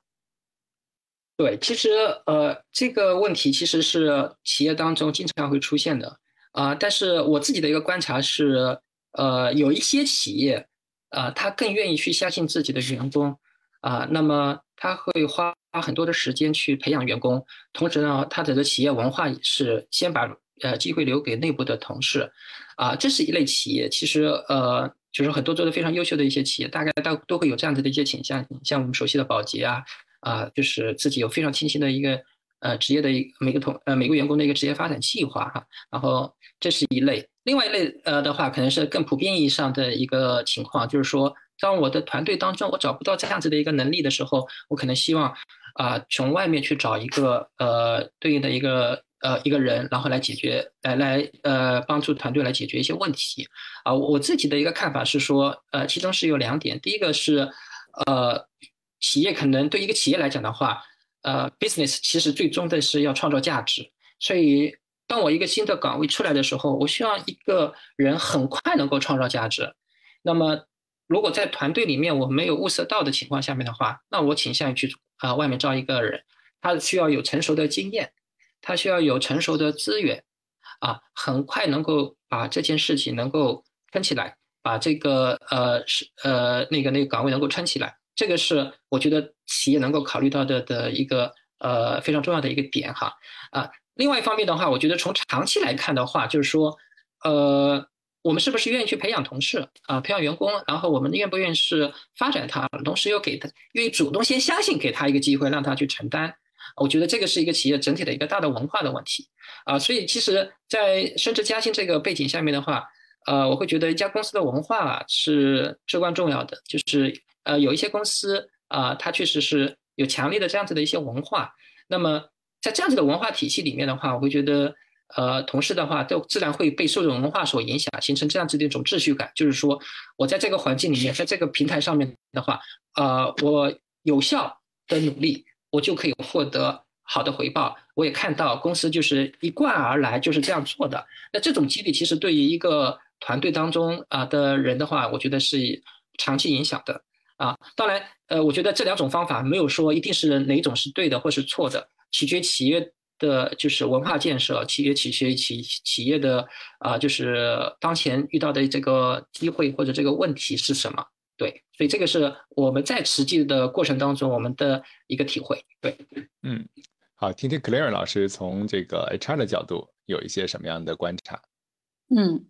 对，其实呃，这个问题其实是企业当中经常会出现的啊。但是我自己的一个观察是，呃，有一些企业啊，他更愿意去相信自己的员工啊，那么他会花很多的时间去培养员工，同时呢，他的企业文化也是先把呃机会留给内部的同事啊。这是一类企业，其实呃，就是很多做的非常优秀的一些企业，大概都都会有这样子的一些倾向，像我们熟悉的宝洁啊。啊，就是自己有非常清晰的一个呃职业的一每个同呃每个员工的一个职业发展计划哈，然后这是一类，另外一类呃的话，可能是更普遍意义上的一个情况，就是说，当我的团队当中我找不到这样子的一个能力的时候，我可能希望啊从外面去找一个呃对应的一个呃一个人，然后来解决来来呃帮助团队来解决一些问题啊，我自己的一个看法是说，呃，其中是有两点，第一个是呃。企业可能对一个企业来讲的话，呃，business 其实最终的是要创造价值。所以，当我一个新的岗位出来的时候，我希望一个人很快能够创造价值。那么，如果在团队里面我没有物色到的情况下面的话，那我倾向于去啊外面招一个人，他需要有成熟的经验，他需要有成熟的资源，啊，很快能够把这件事情能够撑起来，把这个呃是呃那个那个岗位能够撑起来。这个是我觉得企业能够考虑到的的一个呃非常重要的一个点哈啊。另外一方面的话，我觉得从长期来看的话，就是说，呃，我们是不是愿意去培养同事啊，培养员工，然后我们愿不愿意是发展他，同时又给他愿意主动先相信给他一个机会，让他去承担。我觉得这个是一个企业整体的一个大的文化的问题啊。所以其实，在升职加薪这个背景下面的话，呃，我会觉得一家公司的文化是至关重要的，就是。呃，有一些公司啊，它确实是有强烈的这样子的一些文化。那么在这样子的文化体系里面的话，我会觉得，呃，同事的话都自然会被受这种文化所影响，形成这样子的一种秩序感。就是说我在这个环境里面，在这个平台上面的话，呃，我有效的努力，我就可以获得好的回报。我也看到公司就是一贯而来就是这样做的。那这种激励其实对于一个团队当中啊的人的话，我觉得是长期影响的。啊，当然，呃，我觉得这两种方法没有说一定是哪种是对的或是错的，取决企业的就是文化建设，企业取决企企业的啊，就是当前遇到的这个机会或者这个问题是什么？对，所以这个是我们在实际的过程当中我们的一个体会。对，嗯，好，听听 Clare 老师从这个 HR 的角度有一些什么样的观察。嗯，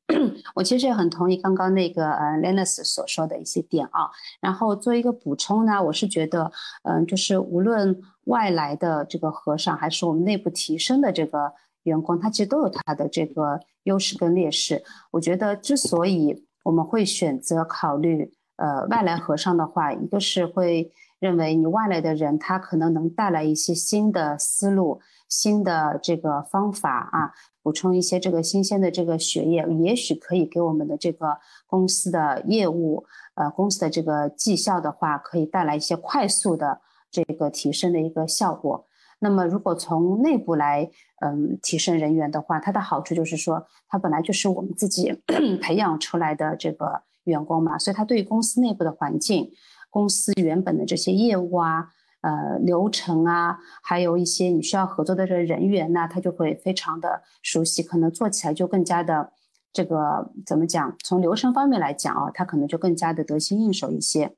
我其实也很同意刚刚那个呃 Lenus 所说的一些点啊。然后做一个补充呢，我是觉得，嗯，就是无论外来的这个和尚，还是我们内部提升的这个员工，他其实都有他的这个优势跟劣势。我觉得之所以我们会选择考虑呃外来和尚的话，一个是会认为你外来的人他可能能带来一些新的思路、新的这个方法啊，补充一些这个新鲜的这个血液，也许可以给我们的这个公司的业务。呃，公司的这个绩效的话，可以带来一些快速的这个提升的一个效果。那么，如果从内部来，嗯，提升人员的话，它的好处就是说，它本来就是我们自己 <coughs> 培养出来的这个员工嘛，所以它对于公司内部的环境、公司原本的这些业务啊、呃流程啊，还有一些你需要合作的这个人员呢，他就会非常的熟悉，可能做起来就更加的。这个怎么讲？从流程方面来讲啊，他可能就更加的得心应手一些。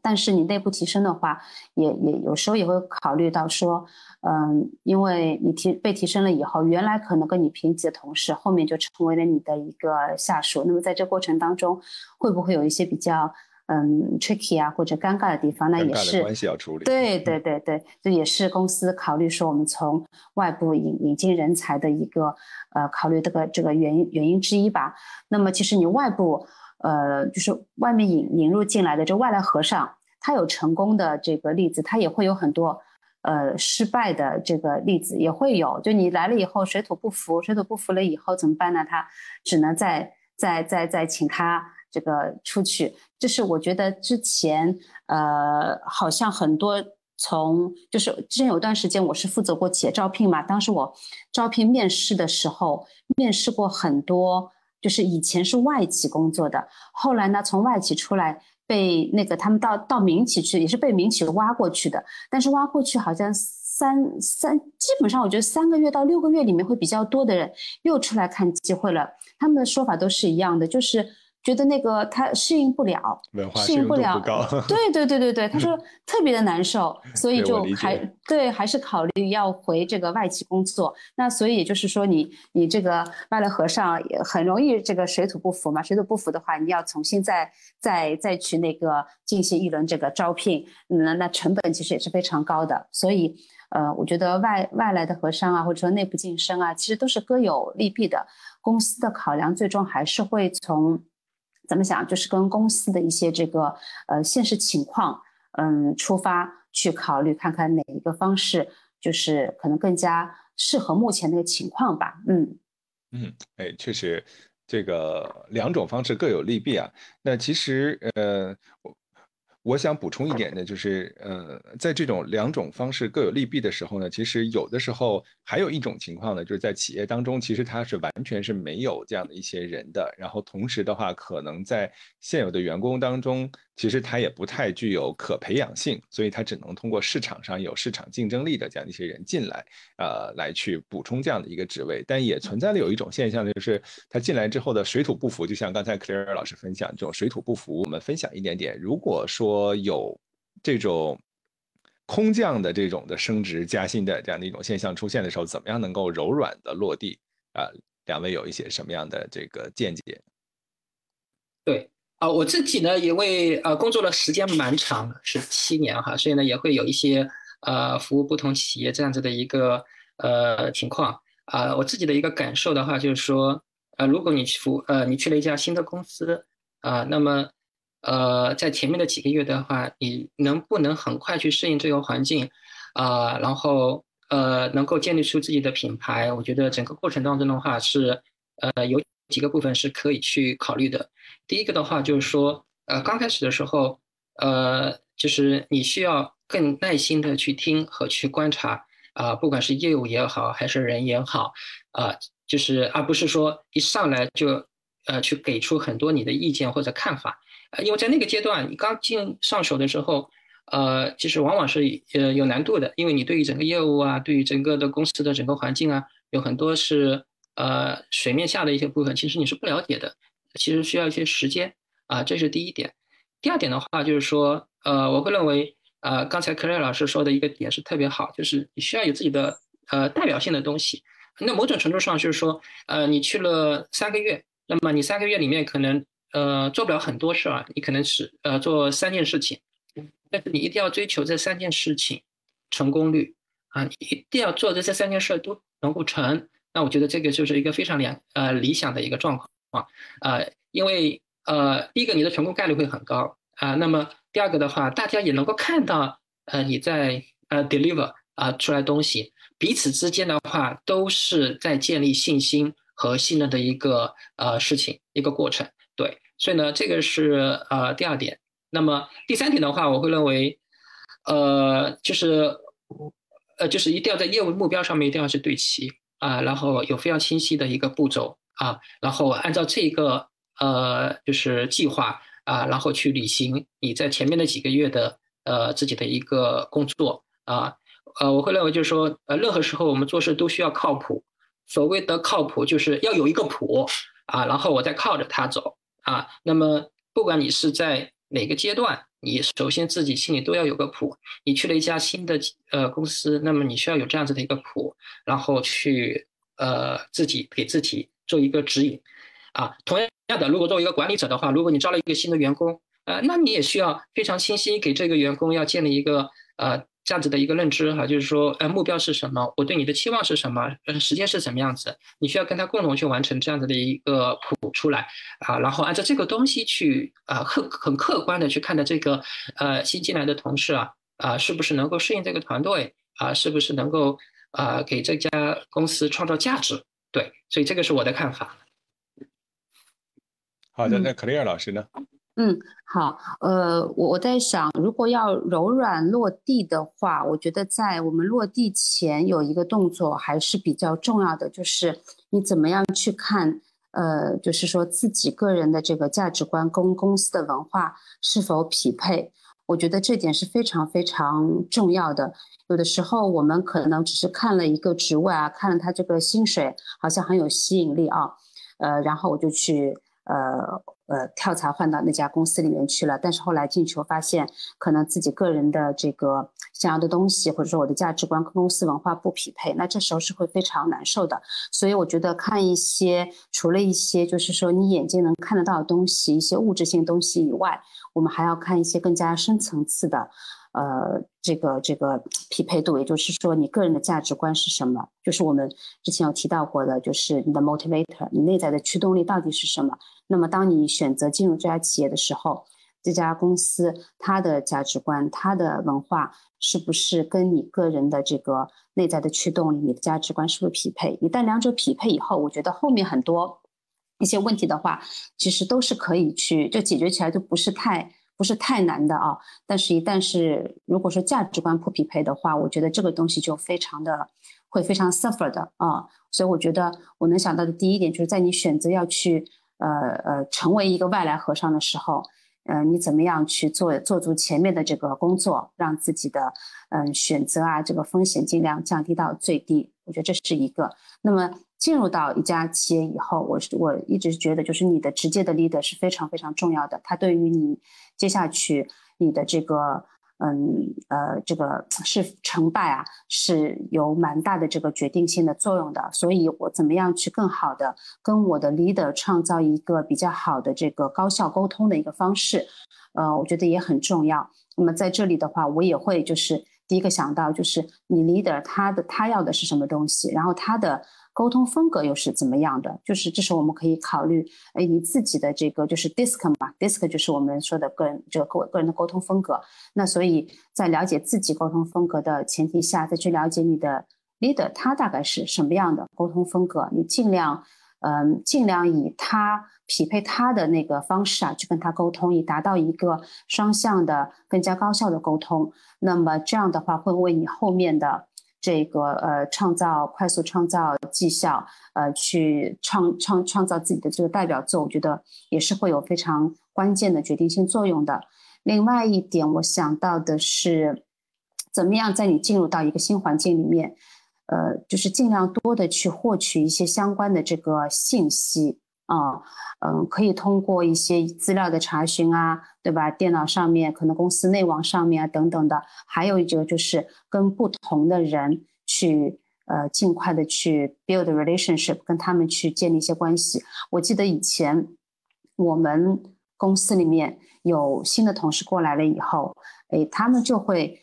但是你内部提升的话，也也有时候也会考虑到说，嗯，因为你提被提升了以后，原来可能跟你平级的同事，后面就成为了你的一个下属。那么在这过程当中，会不会有一些比较？嗯，tricky 啊，或者尴尬的地方，那也是关系要处理。对对对对，这也是公司考虑说我们从外部引引进人才的一个呃考虑这个这个原因原因之一吧。那么其实你外部呃就是外面引引入进来的这外来和尚，他有成功的这个例子，他也会有很多呃失败的这个例子也会有。就你来了以后水土不服，水土不服了以后怎么办呢？他只能再再再再请他。这个出去，这是我觉得之前呃，好像很多从就是之前有段时间我是负责过企业招聘嘛，当时我招聘面试的时候，面试过很多，就是以前是外企工作的，后来呢从外企出来被那个他们到到民企去，也是被民企挖过去的，但是挖过去好像三三基本上我觉得三个月到六个月里面会比较多的人又出来看机会了，他们的说法都是一样的，就是。觉得那个他适应不了，适应不了，<laughs> 对对对对对，他说特别的难受，所以就还对还是考虑要回这个外企工作。那所以也就是说，你你这个外来和尚也很容易这个水土不服嘛，水土不服的话，你要重新再再再去那个进行一轮这个招聘，那那成本其实也是非常高的。所以呃，我觉得外外来的和尚啊，或者说内部晋升啊，其实都是各有利弊的。公司的考量最终还是会从。怎么想？就是跟公司的一些这个呃现实情况，嗯，出发去考虑，看看哪一个方式就是可能更加适合目前那个情况吧。嗯嗯，哎，确实，这个两种方式各有利弊啊。那其实呃。我想补充一点呢，就是，呃，在这种两种方式各有利弊的时候呢，其实有的时候还有一种情况呢，就是在企业当中，其实它是完全是没有这样的一些人的，然后同时的话，可能在现有的员工当中。其实它也不太具有可培养性，所以它只能通过市场上有市场竞争力的这样一些人进来，呃，来去补充这样的一个职位。但也存在了有一种现象，就是他进来之后的水土不服。就像刚才 Clare 老师分享这种水土不服，我们分享一点点。如果说有这种空降的这种的升职加薪的这样的一种现象出现的时候，怎么样能够柔软的落地？啊，两位有一些什么样的这个见解？对。啊，我自己呢，因为呃工作的时间蛮长，是七年哈，所以呢也会有一些呃服务不同企业这样子的一个呃情况啊。我自己的一个感受的话，就是说，呃，如果你服呃你去了一家新的公司啊，那么呃在前面的几个月的话，你能不能很快去适应这个环境啊？然后呃能够建立出自己的品牌，我觉得整个过程当中的话是呃有。几个部分是可以去考虑的。第一个的话就是说，呃，刚开始的时候，呃，就是你需要更耐心的去听和去观察，啊，不管是业务也好，还是人也好，啊，就是而不是说一上来就，呃，去给出很多你的意见或者看法，呃，因为在那个阶段你刚进上手的时候，呃，其实往往是呃有难度的，因为你对于整个业务啊，对于整个的公司的整个环境啊，有很多是。呃，水面下的一些部分，其实你是不了解的，其实需要一些时间啊，这是第一点。第二点的话，就是说，呃，我会认为，呃，刚才克莱老师说的一个点是特别好，就是你需要有自己的呃代表性的东西。那某种程度上就是说，呃，你去了三个月，那么你三个月里面可能呃做不了很多事儿，你可能是呃做三件事情，但是你一定要追求这三件事情成功率啊，你一定要做的这三件事都能够成。那我觉得这个就是一个非常良呃理想的一个状况啊，呃，因为呃，第一个你的成功概率会很高啊，那么第二个的话，大家也能够看到呃你在呃 deliver 啊出来东西，彼此之间的话都是在建立信心和信任的一个呃事情一个过程，对，所以呢，这个是呃第二点。那么第三点的话，我会认为，呃，就是呃就是一定要在业务目标上面一定要是对齐。啊，然后有非常清晰的一个步骤啊，然后按照这个呃就是计划啊，然后去履行你在前面的几个月的呃自己的一个工作啊，呃，我会认为就是说呃任何时候我们做事都需要靠谱，所谓的靠谱就是要有一个谱啊，然后我再靠着它走啊，那么不管你是在哪个阶段。你首先自己心里都要有个谱。你去了一家新的呃公司，那么你需要有这样子的一个谱，然后去呃自己给自己做一个指引啊。同样的，如果作为一个管理者的话，如果你招了一个新的员工，呃，那你也需要非常清晰给这个员工要建立一个呃。这样子的一个认知哈，就是说，呃，目标是什么？我对你的期望是什么？呃，时间是怎么样子？你需要跟他共同去完成这样子的一个谱出来啊，然后按照这个东西去啊，客很客观的去看待这个呃新进来的同事啊啊，是不是能够适应这个团队啊？是不是能够啊给这家公司创造价值？对，所以这个是我的看法。好的，那克莱尔老师呢？嗯，好，呃，我我在想，如果要柔软落地的话，我觉得在我们落地前有一个动作还是比较重要的，就是你怎么样去看，呃，就是说自己个人的这个价值观跟公司的文化是否匹配，我觉得这点是非常非常重要的。有的时候我们可能只是看了一个职位啊，看了他这个薪水好像很有吸引力啊，呃，然后我就去。呃呃，跳槽换到那家公司里面去了，但是后来进去我发现，可能自己个人的这个想要的东西，或者说我的价值观跟公司文化不匹配，那这时候是会非常难受的。所以我觉得看一些除了一些就是说你眼睛能看得到的东西，一些物质性东西以外，我们还要看一些更加深层次的。呃，这个这个匹配度，也就是说，你个人的价值观是什么？就是我们之前有提到过的，就是你的 motivator，你内在的驱动力到底是什么？那么，当你选择进入这家企业的时候，这家公司它的价值观、它的文化是不是跟你个人的这个内在的驱动力、你的价值观是不是匹配？一旦两者匹配以后，我觉得后面很多一些问题的话，其实都是可以去就解决起来，就不是太。不是太难的啊，但是，一旦是如果说价值观不匹配的话，我觉得这个东西就非常的会非常 suffer 的啊。所以，我觉得我能想到的第一点，就是在你选择要去呃呃成为一个外来和尚的时候，呃，你怎么样去做做足前面的这个工作，让自己的嗯选择啊这个风险尽量降低到最低。我觉得这是一个。那么。进入到一家企业以后，我是我一直觉得，就是你的直接的 leader 是非常非常重要的。他对于你接下去你的这个，嗯呃，这个是成败啊，是有蛮大的这个决定性的作用的。所以，我怎么样去更好的跟我的 leader 创造一个比较好的这个高效沟通的一个方式，呃，我觉得也很重要。那么在这里的话，我也会就是第一个想到，就是你 leader 他的他要的是什么东西，然后他的。沟通风格又是怎么样的？就是这时候我们可以考虑，哎，你自己的这个就是 DISC 嘛，DISC 就是我们说的个人这个个个人的沟通风格。那所以在了解自己沟通风格的前提下，再去了解你的 leader 他大概是什么样的沟通风格，你尽量，嗯，尽量以他匹配他的那个方式啊，去跟他沟通，以达到一个双向的更加高效的沟通。那么这样的话会为你后面的。这个呃，创造快速创造绩效，呃，去创创创造自己的这个代表作，我觉得也是会有非常关键的决定性作用的。另外一点，我想到的是，怎么样在你进入到一个新环境里面，呃，就是尽量多的去获取一些相关的这个信息。啊，嗯，可以通过一些资料的查询啊，对吧？电脑上面可能公司内网上面啊等等的，还有一个就是跟不同的人去，呃，尽快的去 build relationship，跟他们去建立一些关系。我记得以前我们公司里面有新的同事过来了以后，哎，他们就会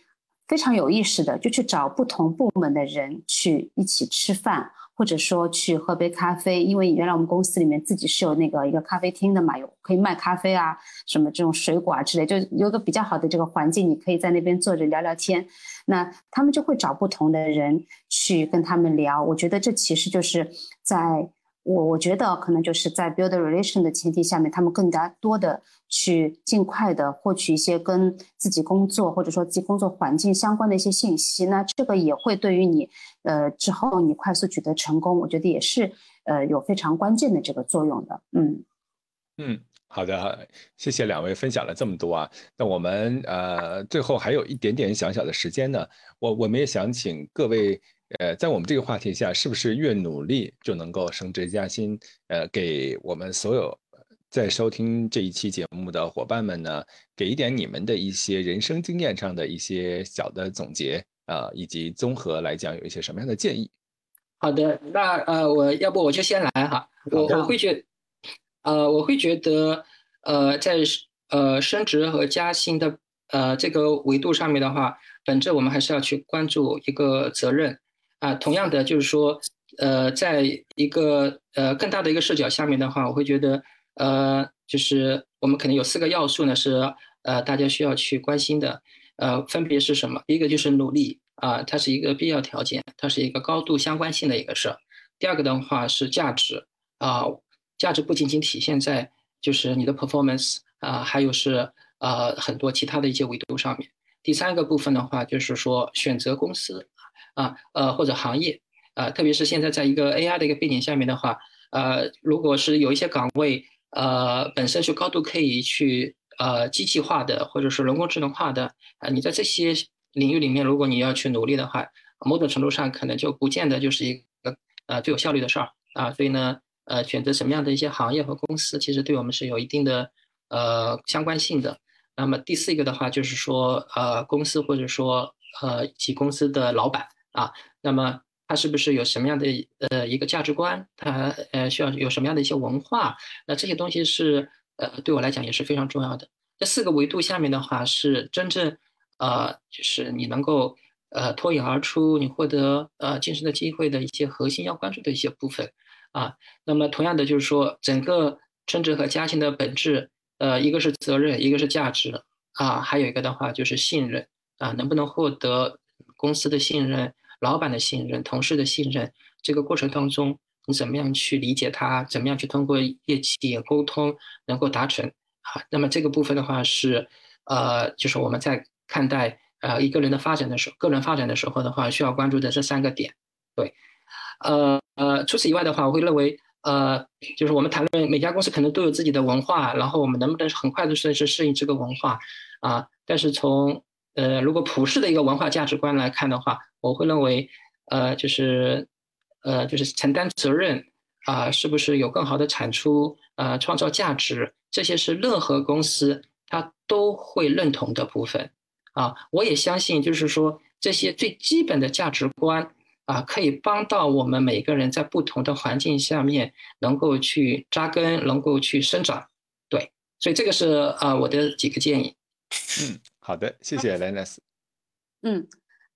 非常有意识的，就去找不同部门的人去一起吃饭。或者说去喝杯咖啡，因为原来我们公司里面自己是有那个一个咖啡厅的嘛，有可以卖咖啡啊，什么这种水果啊之类，就有个比较好的这个环境，你可以在那边坐着聊聊天。那他们就会找不同的人去跟他们聊，我觉得这其实就是在。我我觉得可能就是在 build relation 的前提下面，他们更加多的去尽快的获取一些跟自己工作或者说自己工作环境相关的一些信息。那这个也会对于你，呃，之后你快速取得成功，我觉得也是呃有非常关键的这个作用的。嗯嗯，好的，谢谢两位分享了这么多啊。那我们呃最后还有一点点小小的时间呢，我我们也想请各位。呃，在我们这个话题下，是不是越努力就能够升职加薪？呃，给我们所有在收听这一期节目的伙伴们呢，给一点你们的一些人生经验上的一些小的总结啊，以及综合来讲有一些什么样的建议？好的，那呃，我要不我就先来哈，我我会觉，呃，我会觉得，呃，在呃升职和加薪的呃这个维度上面的话，本质我们还是要去关注一个责任。啊，同样的就是说，呃，在一个呃更大的一个视角下面的话，我会觉得，呃，就是我们可能有四个要素呢，是呃大家需要去关心的，呃，分别是什么？第一个就是努力啊，它是一个必要条件，它是一个高度相关性的一个事儿。第二个的话是价值啊，价值不仅仅体现在就是你的 performance 啊，还有是呃很多其他的一些维度上面。第三个部分的话就是说选择公司。啊，呃，或者行业，啊，特别是现在在一个 AI 的一个背景下面的话，呃，如果是有一些岗位，呃，本身是高度可以去呃机器化的，或者是人工智能化的，啊，你在这些领域里面，如果你要去努力的话，某种程度上可能就不见得就是一个呃最有效率的事儿啊。所以呢，呃，选择什么样的一些行业和公司，其实对我们是有一定的呃相关性的。那么第四个的话，就是说呃，公司或者说呃其公司的老板。啊，那么他是不是有什么样的呃一个价值观？他呃需要有什么样的一些文化？那这些东西是呃对我来讲也是非常重要的。这四个维度下面的话，是真正呃就是你能够呃脱颖而出，你获得呃晋升的机会的一些核心要关注的一些部分啊。那么同样的就是说，整个升职和加薪的本质，呃一个是责任，一个是价值啊，还有一个的话就是信任啊，能不能获得公司的信任？老板的信任，同事的信任，这个过程当中，你怎么样去理解他？怎么样去通过业绩沟通能够达成？啊，那么这个部分的话是，呃，就是我们在看待呃一个人的发展的时候，个人发展的时候的话，需要关注的这三个点。对，呃呃，除此以外的话，我会认为，呃，就是我们谈论每家公司可能都有自己的文化，然后我们能不能很快的去适应这个文化啊？但是从呃，如果普世的一个文化价值观来看的话，我会认为，呃，就是，呃，就是承担责任啊，是不是有更好的产出啊，创造价值，这些是任何公司它都会认同的部分啊。我也相信，就是说这些最基本的价值观啊，可以帮到我们每个人在不同的环境下面能够去扎根，能够去生长。对，所以这个是啊我的几个建议。嗯。好的，谢谢 Lennis。嗯，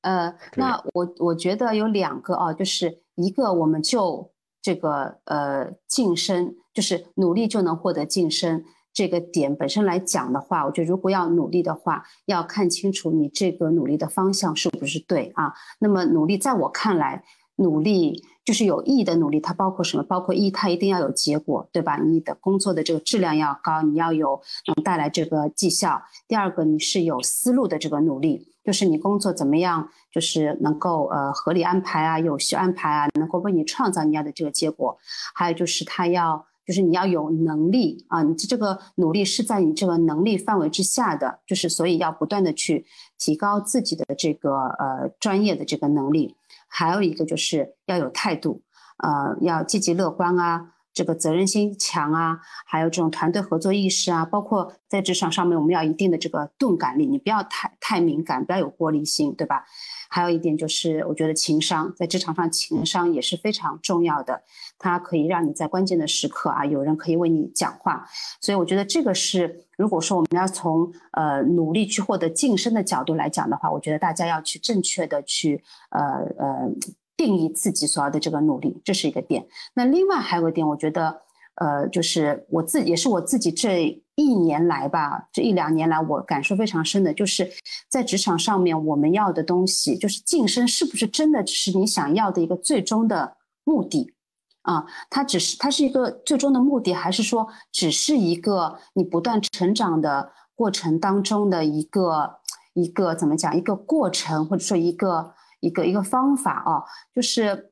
呃，那我我觉得有两个啊，就是一个我们就这个呃晋升，就是努力就能获得晋升这个点本身来讲的话，我觉得如果要努力的话，要看清楚你这个努力的方向是不是对啊。那么努力在我看来。努力就是有意义的努力，它包括什么？包括一，它一定要有结果，对吧？你的工作的这个质量要高，你要有能带来这个绩效。第二个，你是有思路的这个努力，就是你工作怎么样，就是能够呃合理安排啊，有序安排啊，能够为你创造你要的这个结果。还有就是他要，就是你要有能力啊，你这个努力是在你这个能力范围之下的，就是所以要不断的去提高自己的这个呃专业的这个能力。还有一个就是要有态度，呃，要积极乐观啊，这个责任心强啊，还有这种团队合作意识啊，包括在职场上面，我们要一定的这个钝感力，你不要太太敏感，不要有玻璃心，对吧？还有一点就是，我觉得情商在职场上情商也是非常重要的，它可以让你在关键的时刻啊，有人可以为你讲话。所以我觉得这个是，如果说我们要从呃努力去获得晋升的角度来讲的话，我觉得大家要去正确的去呃呃定义自己所要的这个努力，这是一个点。那另外还有个点，我觉得呃就是我自己也是我自己这。一年来吧，这一两年来，我感受非常深的，就是在职场上面，我们要的东西，就是晋升，是不是真的只是你想要的一个最终的目的啊？它只是它是一个最终的目的，还是说只是一个你不断成长的过程当中的一个一个怎么讲一个过程，或者说一个一个一个方法啊？就是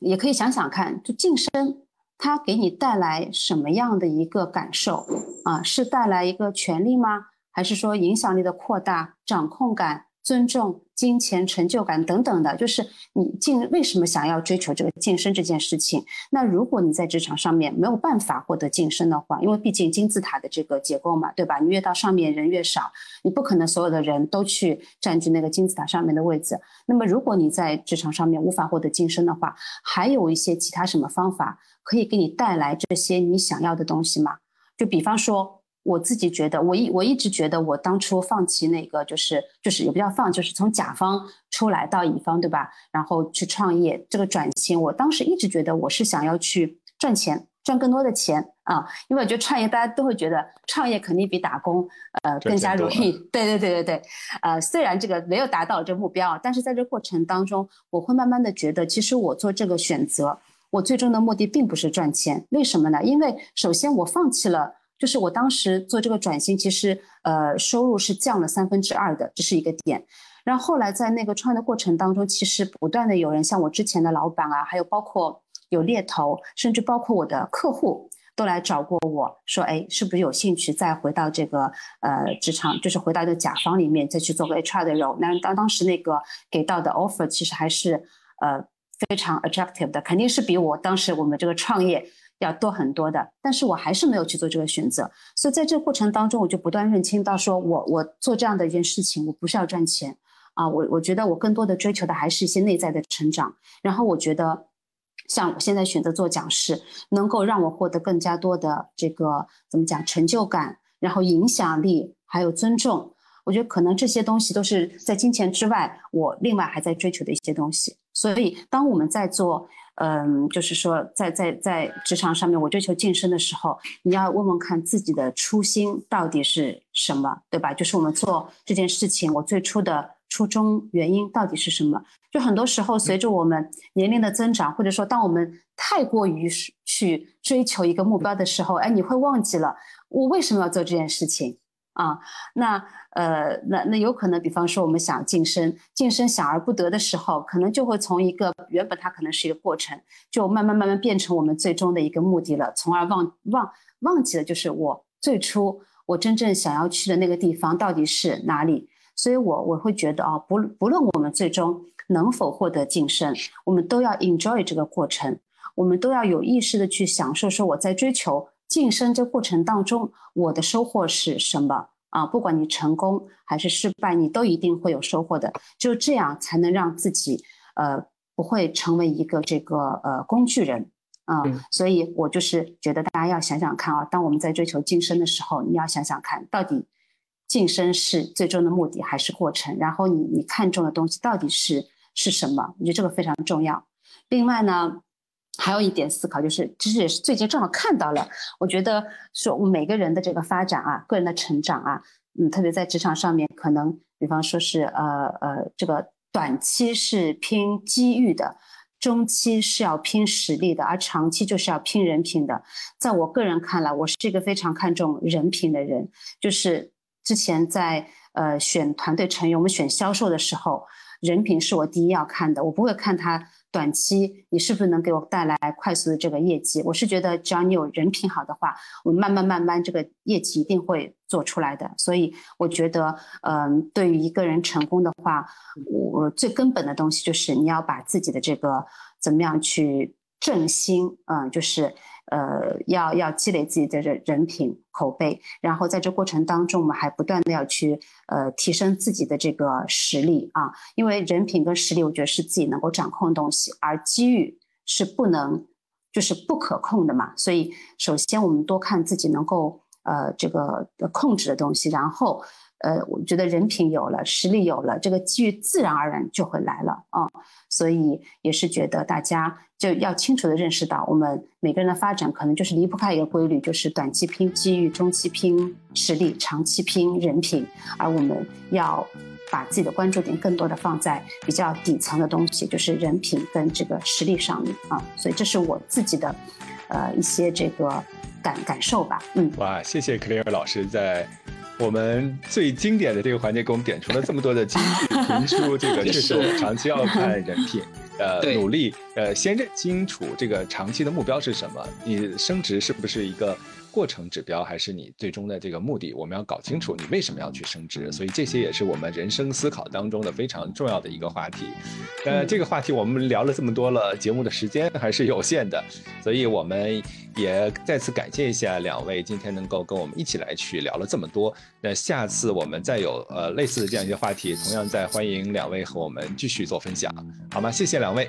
也可以想想看，就晋升。它给你带来什么样的一个感受啊？是带来一个权利吗？还是说影响力的扩大、掌控感？尊重、金钱、成就感等等的，就是你晋为什么想要追求这个晋升这件事情？那如果你在职场上面没有办法获得晋升的话，因为毕竟金字塔的这个结构嘛，对吧？你越到上面人越少，你不可能所有的人都去占据那个金字塔上面的位置。那么如果你在职场上面无法获得晋升的话，还有一些其他什么方法可以给你带来这些你想要的东西吗？就比方说。我自己觉得，我一我一直觉得，我当初放弃那个，就是就是也不叫放，就是从甲方出来到乙方，对吧？然后去创业这个转型，我当时一直觉得我是想要去赚钱，赚更多的钱啊，因为我觉得创业大家都会觉得创业肯定比打工呃更加容易，<laughs> 对对对对对，呃虽然这个没有达到这目标，但是在这过程当中，我会慢慢的觉得，其实我做这个选择，我最终的目的并不是赚钱，为什么呢？因为首先我放弃了。就是我当时做这个转型，其实呃收入是降了三分之二的，这是一个点。然后后来在那个创业的过程当中，其实不断的有人像我之前的老板啊，还有包括有猎头，甚至包括我的客户都来找过我说，哎，是不是有兴趣再回到这个呃职场，就是回到这个甲方里面再去做个 HR 的 role？那当当时那个给到的 offer 其实还是呃非常 attractive 的，肯定是比我当时我们这个创业。要多很多的，但是我还是没有去做这个选择，所以在这个过程当中，我就不断认清到，说我我做这样的一件事情，我不是要赚钱。啊，我我觉得我更多的追求的还是一些内在的成长，然后我觉得，像我现在选择做讲师，能够让我获得更加多的这个怎么讲成就感，然后影响力，还有尊重，我觉得可能这些东西都是在金钱之外，我另外还在追求的一些东西，所以当我们在做。嗯，就是说，在在在职场上面，我追求晋升的时候，你要问问看自己的初心到底是什么，对吧？就是我们做这件事情，我最初的初衷原因到底是什么？就很多时候，随着我们年龄的增长，或者说当我们太过于去追求一个目标的时候，哎，你会忘记了我为什么要做这件事情。啊，那呃，那那有可能，比方说我们想晋升，晋升想而不得的时候，可能就会从一个原本它可能是一个过程，就慢慢慢慢变成我们最终的一个目的了，从而忘忘忘记了，就是我最初我真正想要去的那个地方到底是哪里。所以，我我会觉得啊，不不论我们最终能否获得晋升，我们都要 enjoy 这个过程，我们都要有意识的去享受，说我在追求。晋升这过程当中，我的收获是什么啊？不管你成功还是失败，你都一定会有收获的。就这样才能让自己呃不会成为一个这个呃工具人啊。所以我就是觉得大家要想想看啊，当我们在追求晋升的时候，你要想想看到底晋升是最终的目的还是过程？然后你你看中的东西到底是是什么？我觉得这个非常重要。另外呢。还有一点思考，就是其实也是最近正好看到了。我觉得说我们每个人的这个发展啊，个人的成长啊，嗯，特别在职场上面，可能比方说是呃呃，这个短期是拼机遇的，中期是要拼实力的，而长期就是要拼人品的。在我个人看来，我是一个非常看重人品的人。就是之前在呃选团队成员，我们选销售的时候，人品是我第一要看的，我不会看他。短期你是不是能给我带来快速的这个业绩？我是觉得只要你有人品好的话，我慢慢慢慢这个业绩一定会做出来的。所以我觉得，嗯，对于一个人成功的话，我最根本的东西就是你要把自己的这个怎么样去正心，嗯，就是呃要要积累自己的人人品口碑，然后在这过程当中，我们还不断的要去呃提升自己的这个实力啊，因为人品跟实力，我觉得是自己能够掌控的东西，而机遇是不能就是不可控的嘛，所以首先我们多看自己能够呃这个控制的东西，然后。呃，我觉得人品有了，实力有了，这个机遇自然而然就会来了啊。所以也是觉得大家就要清楚的认识到，我们每个人的发展可能就是离不开一个规律，就是短期拼机遇，中期拼实力，长期拼人品。而我们要把自己的关注点更多的放在比较底层的东西，就是人品跟这个实力上面啊。所以这是我自己的呃一些这个感感受吧。嗯，哇，谢谢克里尔老师在。我们最经典的这个环节，给我们点出了这么多的金句 <laughs> 评书，这个 <laughs> 确实我们长期要看人品，<laughs> 呃，努力，呃，先认清楚这个长期的目标是什么，你升职是不是一个。过程指标还是你最终的这个目的，我们要搞清楚你为什么要去升职，所以这些也是我们人生思考当中的非常重要的一个话题。呃，这个话题我们聊了这么多了，节目的时间还是有限的，所以我们也再次感谢一下两位今天能够跟我们一起来去聊了这么多。那下次我们再有呃类似的这样一些话题，同样再欢迎两位和我们继续做分享，好吗？谢谢两位。